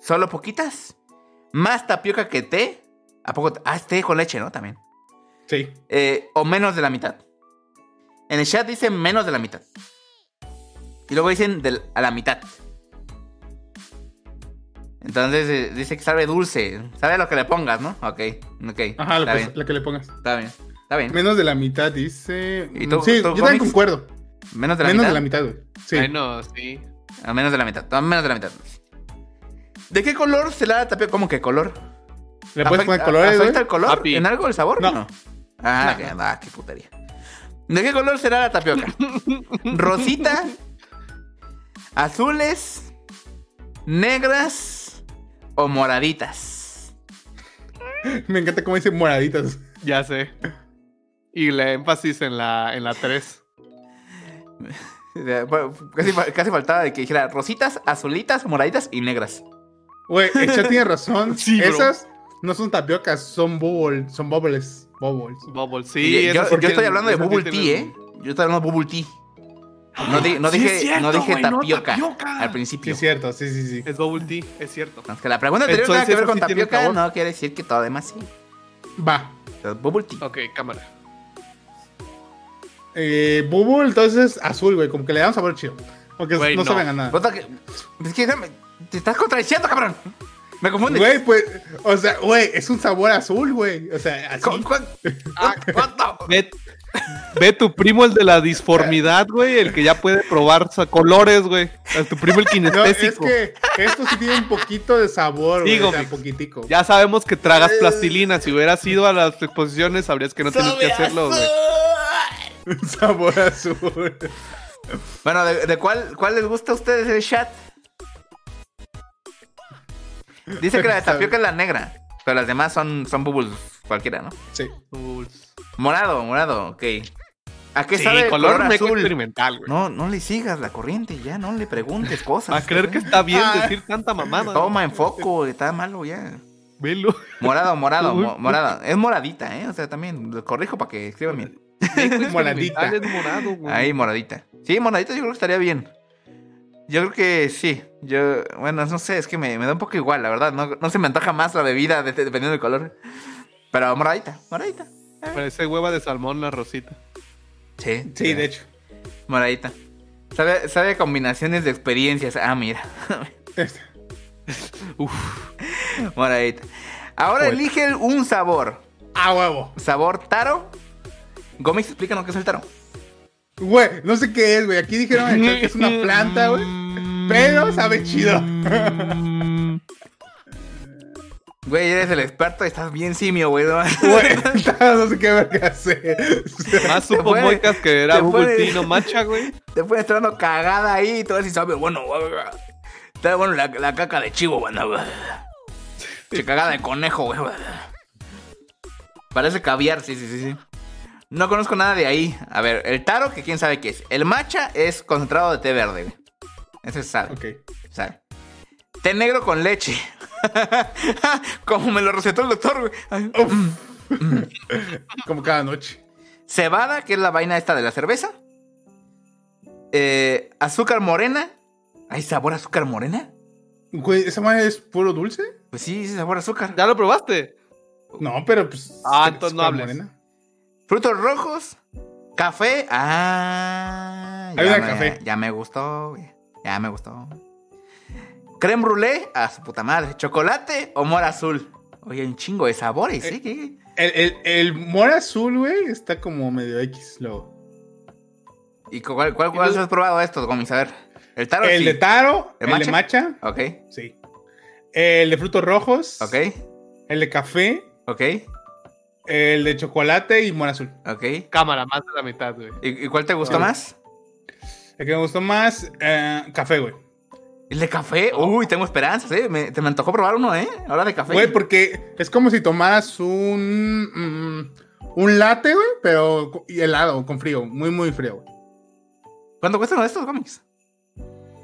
¿Solo poquitas? ¿Más tapioca que té? ¿A poco? te- Ah, té con leche, ¿no? También. Sí. Eh, ¿O menos de la mitad? En el chat dicen menos de la mitad. Y luego dicen del- a la mitad. Entonces eh, dice que sabe dulce. Sabe lo que le pongas, ¿no? Ok, ok. Ajá, lo está, que- bien, la que le pongas. está bien, está bien. Menos de la mitad, dice. ¿Y tú- sí, tú, yo también concuerdo. Menos de la Menos mitad. de la mitad, güey. Sí. No, sí. A menos de la mitad. a menos de la mitad. ¿De qué color se la tapioca? ¿Cómo que color? Le puedes poner ¿Afecta- colores. ¿Afecta el color? Papi. ¿En algo el sabor? No. Ah, No. que- ah, qué putería. ¿De qué color será la tapioca? ¿Rosita? ¿Azules? ¿Negras? ¿O moraditas? Me encanta cómo dice moraditas. Ya sé. Y le énfasis en la, en la 3. Casi, casi faltaba de que dijera rositas, azulitas, moraditas y negras. Güey, el chat tiene razón. Sí, bro. Esas no son tapiocas, son bubbles. Son bubbles. Bubbles. Bubble, Y sí. yo, estoy hablando de bubble tea, tienen- ¿eh? Yo estoy hablando de bubble tea. No, di- no Sí, dije, cierto, no dije no tapioca, al Sí, principio. es cierto, sí, sí, sí. Es bubble tea, es cierto. No, es que la pregunta anterior nada que ver con sí tapioca no quiere decir que todo demás sí. Va. Entonces, Bubble tea. Ok, cámara. Eh, bubble, entonces azul, güey. Como que le da un sabor chido. Aunque Güey, no, no. saben a nada. Es que te estás contradiciendo, cabrón. Me confundes. Güey, pues, o sea, güey, es un sabor azul, güey. O sea, así. ¿Cu- cu- ah, ¿Cuánto? Ve, tu primo, el de la disformidad, güey, el que ya puede probar colores, güey. A Tu primo, el No, es kinestésico. que esto sí tiene un poquito de sabor, güey. Digo, o sea, mi- poquitico. Ya sabemos que tragas plastilina. Si hubieras ido a las exposiciones, sabrías que no tienes que hacerlo, güey. sabor azul. Bueno, ¿de, de cuál, cuál les gusta a ustedes el chat? Dice que la de tapioca es la negra, pero las demás son, son bubbles cualquiera, ¿no? Sí. Morado, morado, ok. ¿A qué Sí, sabe el color, color, azul? experimental, güey. No, no le sigas la corriente, ya, no le preguntes cosas. A creer que güey. está bien Ah. decir tanta mamada. Toma en foco, está malo ya. Velo. Morado, morado, mo- morado. Es moradita, ¿eh? O sea, también lo corrijo para que escriban bien. Moradita. Es morado, güey. Ahí, moradita. Sí, moradita yo creo que estaría bien. Yo creo que sí. Yo, bueno, no sé, es que me, me da un poco igual, la verdad. No, no se me antoja más la bebida de- dependiendo del color. Pero moradita, moradita. Parece hueva de salmón la rosita. Sí, Sí, de hecho. Moradita. Sabe, sabe a combinaciones de experiencias. Ah, mira. Este. moradita. Ahora Pues. elige un sabor. A huevo. ¿Sabor taro? Gómez, explícanos qué es el taro. Güey, no sé qué es, güey. Aquí dijeron que es una planta, güey. Pero sabe chido. Güey, eres el experto y estás bien simio, güey. ¿no? Güey, no sé qué verga hacer. Más supo puede- Moicas que era te Google puede- Tea, no macha, güey. Te fue entrando cagada ahí y todo así sabe, bueno. Está bueno la, la caca de chivo, güey. Che, cagada de conejo, güey. Parece caviar, sí, sí, sí, sí. No conozco nada de ahí. A ver, el taro, que quién sabe qué es. El matcha es concentrado de té verde, güey. Ese se sabe, Ok. sabe. Té negro con leche. Como me lo recetó el doctor, güey. Ay. Como cada noche. Cebada, que es la vaina esta de la cerveza. Eh, azúcar morena. ¿Hay sabor a azúcar morena? Güey, ¿esa madre es puro dulce? Pues sí, sí, sabor a azúcar. ¿Ya lo probaste? No, pero pues. Ah, es entonces no azúcar hables. morena. Frutos rojos. Café. Ah. Hay ya una me, café. Ya me gustó, güey. Ya me gustó. Creme brûlée. A su puta madre. Chocolate o mora azul. Oye, un chingo de sabores, ¿sí? ¿Qué? El, el, el mora azul, güey, está como medio X luego. ¿Y cuál, cuál, cuál has probado estos, Gomis? A ver. El taro. El sí. de taro, ¿El el, de matcha, Ok, sí. El de frutos rojos, ok, el de café, ok, el de chocolate y mora azul. ok. Cámara, más de la mitad, güey. ¿Y, y cuál te gustó más? El que me gustó más, eh, café, güey. ¿El de café? Uy, tengo esperanzas, ¿eh? Me, te me antojó probar uno, ¿eh? Ahora de café. Güey, porque es como si tomaras un. mm, un latte, güey, pero helado, con frío, muy, muy frío, güey. ¿Cuánto cuestan uno de estos cómics?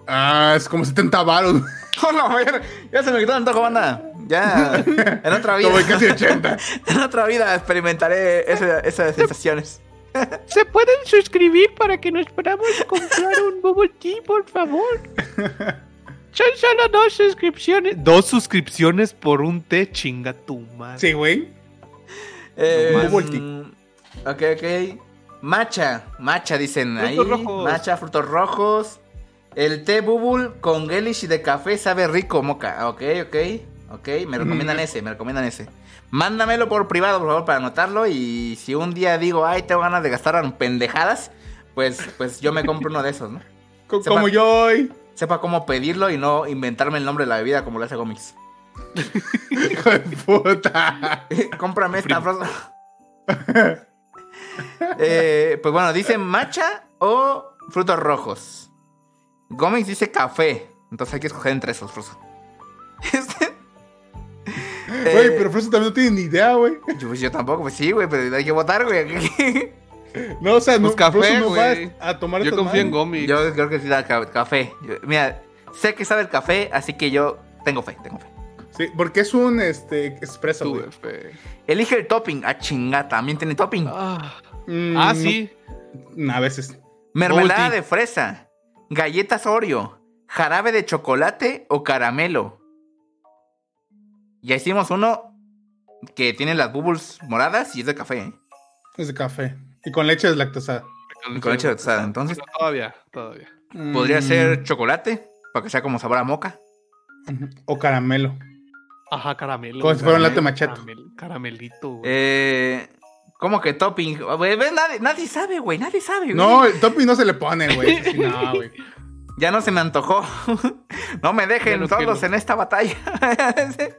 Ah, es como 70 baros, Oh, no, ya, ya se me quitó el antojo, banda. Ya, en otra vida. como casi 80. en otra vida experimentaré ese- esas sensaciones. ¿Se pueden suscribir para que nos podamos comprar un bubble tea, por favor? Son solo dos suscripciones. Dos suscripciones por un té, chinga tu madre. Sí, güey. Eh, mm, ok, ok. Matcha, matcha dicen ahí. Frutos rojos. Matcha, frutos rojos. El té bubble con gelish y de café sabe rico, moca. Ok, ok, ok. Me recomiendan Mm. ese, me recomiendan ese. Mándamelo por privado, por favor, para anotarlo. Y si un día digo, ay, tengo ganas de gastar en pendejadas, pues, pues yo me compro uno de esos, ¿no? Sepa- como yo hoy. Sepa cómo pedirlo y no inventarme el nombre de la bebida como lo hace Gómez. Hijo de puta. Cómprame esta frase. Eh, pues bueno, dice matcha o frutos rojos. Gómez dice café. Entonces hay que escoger entre esos, Froso. Este- Güey, Eh, pero Froso también no tiene ni idea, güey. yo, pues yo tampoco, pues sí, güey, pero hay que votar, güey. No, o sea, no, Pues café, Froso no va güey. a tomar Yo confío en. Gomi. Yo creo que sí da ca- café. Yo- mira, sé que sabe el café, así que yo tengo fe, tengo fe. Sí, porque es un este expreso, güey, fe. Elige el topping. Ah, chinga, también tiene topping. Ah, Mm, Ah, no- sí. A veces. Mermelada Multi. de fresa, galletas Oreo, jarabe de chocolate o caramelo. Ya hicimos uno que tiene las bubbles moradas y es de café, ¿eh? Es de café. Y con leche deslactosada. Y con leche de tostada. Entonces, Todavía, todavía. Podría Mm, ser chocolate, para que sea como sabor a moca. O caramelo. Ajá, caramelo. Como si fuera un latte. Caramel- caramelito, güey. Eh, ¿Cómo que topping? Güey. Nadie, nadie sabe, güey. Nadie sabe, güey. No, el topping no se le pone, güey. Sí, No, güey. Ya no se me antojó. no me dejen solos quiero. en esta batalla.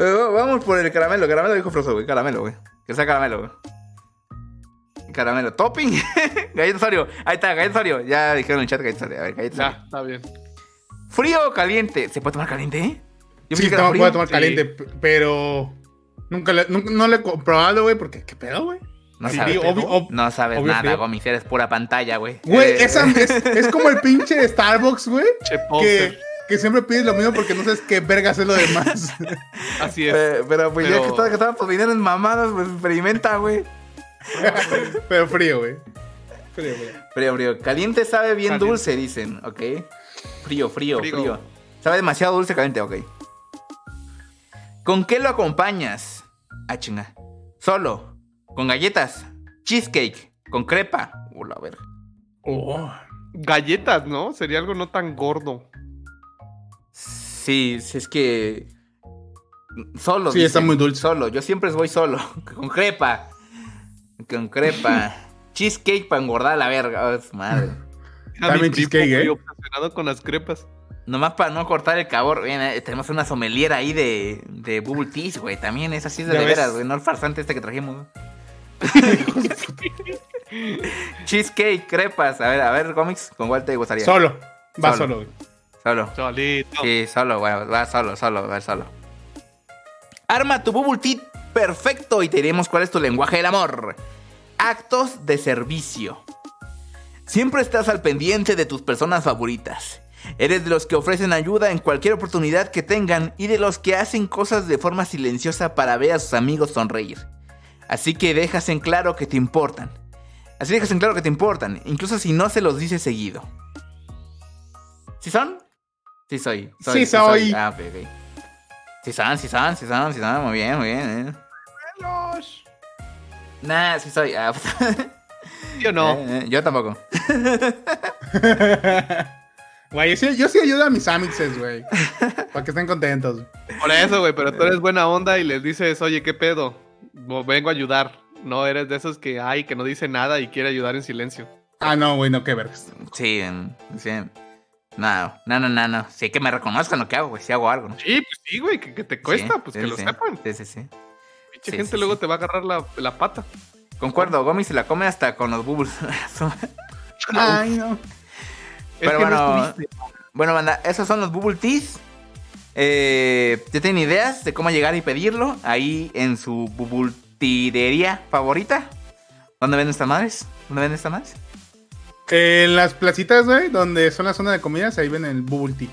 Eh, Vamos por el caramelo. Caramelo dijo Froso, güey. Caramelo, güey. Que sea caramelo, güey. Caramelo. Topping. galleta Oreo. Ahí está, galleta Oreo. Ya dijeron en el chat galleta Oreo. A ver, galleta Ya, Oreo. está bien. ¿Frío o caliente? ¿Se puede tomar caliente, eh? Yo Sí, no, puedo tomar caliente, pero nunca le, nunca- no lo he comprobado, güey, porque ¿qué pedo, güey? No Sí, sabes, obvio- ob- no sabes obvio nada. Gomis. Eres pura pantalla, güey. Güey, Eh, esa es, es como el pinche de Starbucks, güey, Che, que. Que siempre pides lo mismo porque no sabes qué verga es lo demás. Así es. pero pues ya que estás gastando tus dinero en mamadas, pues experimenta, güey. pero frío, güey. Frío, güey. Frío, frío. Caliente sabe bien Caliente. dulce, dicen, ¿ok? Frío, frío, Frío. frío. Sabe demasiado dulce, caliente, ok. ¿Con qué lo acompañas? Ah, chinga. Solo. Con galletas. Cheesecake. Con crepa. Uh, la verga. Oh. Galletas, ¿no? Sería algo no tan gordo. Sí, sí, es que. Solo. Sí, está muy dulce. Solo. Yo siempre voy solo. Con crepa. Con crepa. Cheesecake para engordar la verga. Oh, madre. También cheesecake, güey, ¿eh? obsesionado con las crepas. Nomás para no cortar el cabor, bien, eh, tenemos una sommelier ahí de, de Bubble Teas, güey. También es así de, de veras, güey. No el farsante este que trajimos. Cheesecake, crepas. A ver, a ver, cómics, ¿con cuál te gustaría? Solo. Va Solo. solo, güey. Solo. Solito. Sí, solo, güey. Va solo, solo, va solo. Arma tu Bubble Tea perfecto y te diremos cuál es tu lenguaje del amor. Actos de servicio. Siempre estás al pendiente de tus personas favoritas. Eres de los que ofrecen ayuda en cualquier oportunidad que tengan y de los que hacen cosas de forma silenciosa para ver a sus amigos sonreír. Así que dejas en claro que te importan. Así dejas en claro que te importan, incluso si no se los dices seguido. ¿Sí son? Sí soy. Sí soy. Ah, ok, ok. Sí son, sí son, sí son, sí son. Muy bien, muy bien. eh. Nah, sí soy. Ah, Yo no. eh, eh, yo tampoco. Güey, yo sí, yo sí ayudo a mis amixes, güey. para que estén contentos. Por eso, güey, pero tú eres buena onda y les dices, oye, ¿qué pedo? Vengo a ayudar. No eres de esos que hay, que no dice nada y quiere ayudar en silencio. Ah, no, güey, no, qué vergas. Sí, sí. No, no, no, no, no. Sí que me reconozcan lo que hago, güey. Si hago algo, ¿no? Sí, pues sí, güey, que, que te cuesta, Sí, pues sí, que lo sí. sepan. Sí, sí, sí. Pinche Sí, gente sí, luego sí. te va a agarrar la, la pata. Concuerdo, Gomi se la come hasta con los bubbles. Ay, no. Es Pero que bueno, bueno, banda, esos son los Bubble Teas. Eh, ¿Ya tienen ideas de cómo llegar y pedirlo? Ahí en su bubultirería favorita. ¿Dónde venden estas madres? ¿Dónde venden estas madres? En las placitas, güey, donde son la zona de comidas, ahí ven el Bubble Tea.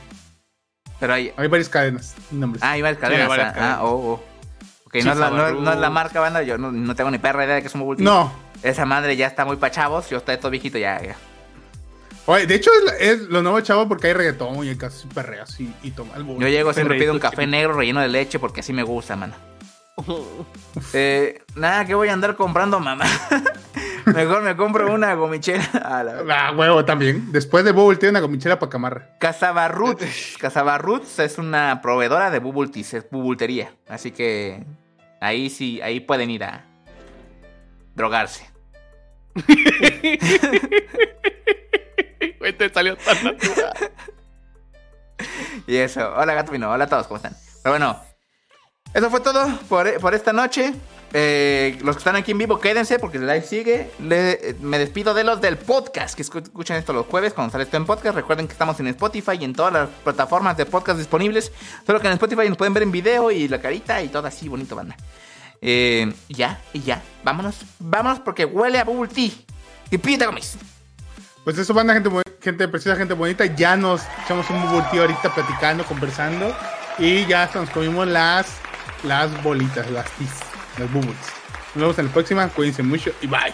Pero hay. Hay varias cadenas nombres. Ah, hay varias cadenas. varias ah, cadenas. ah, oh, oh. Ok, no, es la, no, es- Sabarroots. no es la marca, banda. Yo no, no tengo ni perra idea de que es un Bubble Tea. no. Esa madre ya está muy pa' chavos. Yo estoy todo viejito ya. ya. Oye, de hecho es, es lo nuevo chavo porque hay reggaetón y hay casi perreas y, y toma el Bubble Yo llego siempre pido un café negro relleno de leche porque así me gusta, mano. Eh, nada, que voy a andar comprando, mamá. Mejor me compro una gomichera. A la... Ah, huevo, también. Después de Bubble Tea, una gomichera para camarra. Casaba Roots es una proveedora de bubble es bubultería. Así que ahí sí, ahí pueden ir a drogarse. Te salió tan natural. Y eso. Hola, Gato Pino. Hola a todos, ¿cómo están? Pero bueno, eso fue todo por, por esta noche. Eh, los que están aquí en vivo, quédense porque el live sigue. Me despido de los del podcast que escu- escuchan esto los jueves cuando sale esto en podcast. Recuerden que estamos en Spotify y en todas las plataformas de podcast disponibles. Solo que en Spotify nos pueden ver en video y la carita y todo así bonito, banda. Eh, ya, y ya. Vámonos, vámonos porque huele a Bubble Tea. Y pita comis. Pues eso, banda, gente, gente preciosa, gente bonita. Ya nos echamos un Bubble Tea ahorita platicando, conversando. Y ya nos comimos las, las bolitas, las tis, las bubbles. Nos vemos en la próxima. Cuídense mucho y bye.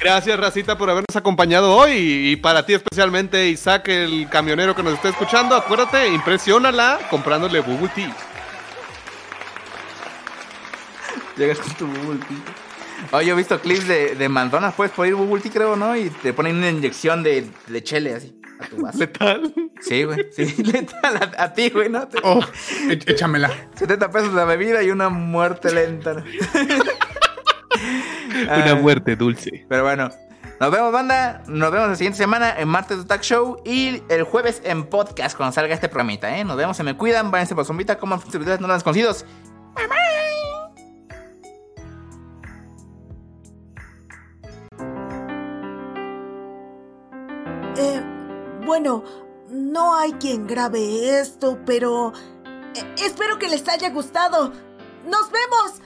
Gracias, Racita, por habernos acompañado hoy. Y para ti especialmente, Isaac, el camionero que nos está escuchando, acuérdate, impresiónala comprándole Bubble Tea. Llegas con tu Bubble Tea. Oye, yo he visto clips de, de McDonald's, puedes por ir Bubble Tea, creo, ¿no? Y te ponen una inyección de, de chele así a tu vaso. Letal. Sí, güey. Sí, letal a, a ti, güey, ¿no? Te- Oh, échamela. 70 pesos la bebida y una muerte lenta. ¿no? Una Ay. muerte dulce. Pero bueno, nos vemos, banda. Nos vemos la siguiente semana en Martes de Tag Show y el jueves en podcast cuando salga este programita, ¿eh? Nos vemos, se me cuidan, váyanse por zombita, coman servidores no desconocidos. Bye bye. Eh, bueno, no hay quien grabe esto, pero eh, espero que les haya gustado. ¡Nos vemos!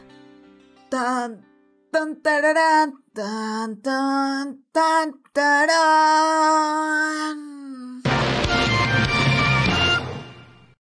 Tan, tan, tan, tan, tan.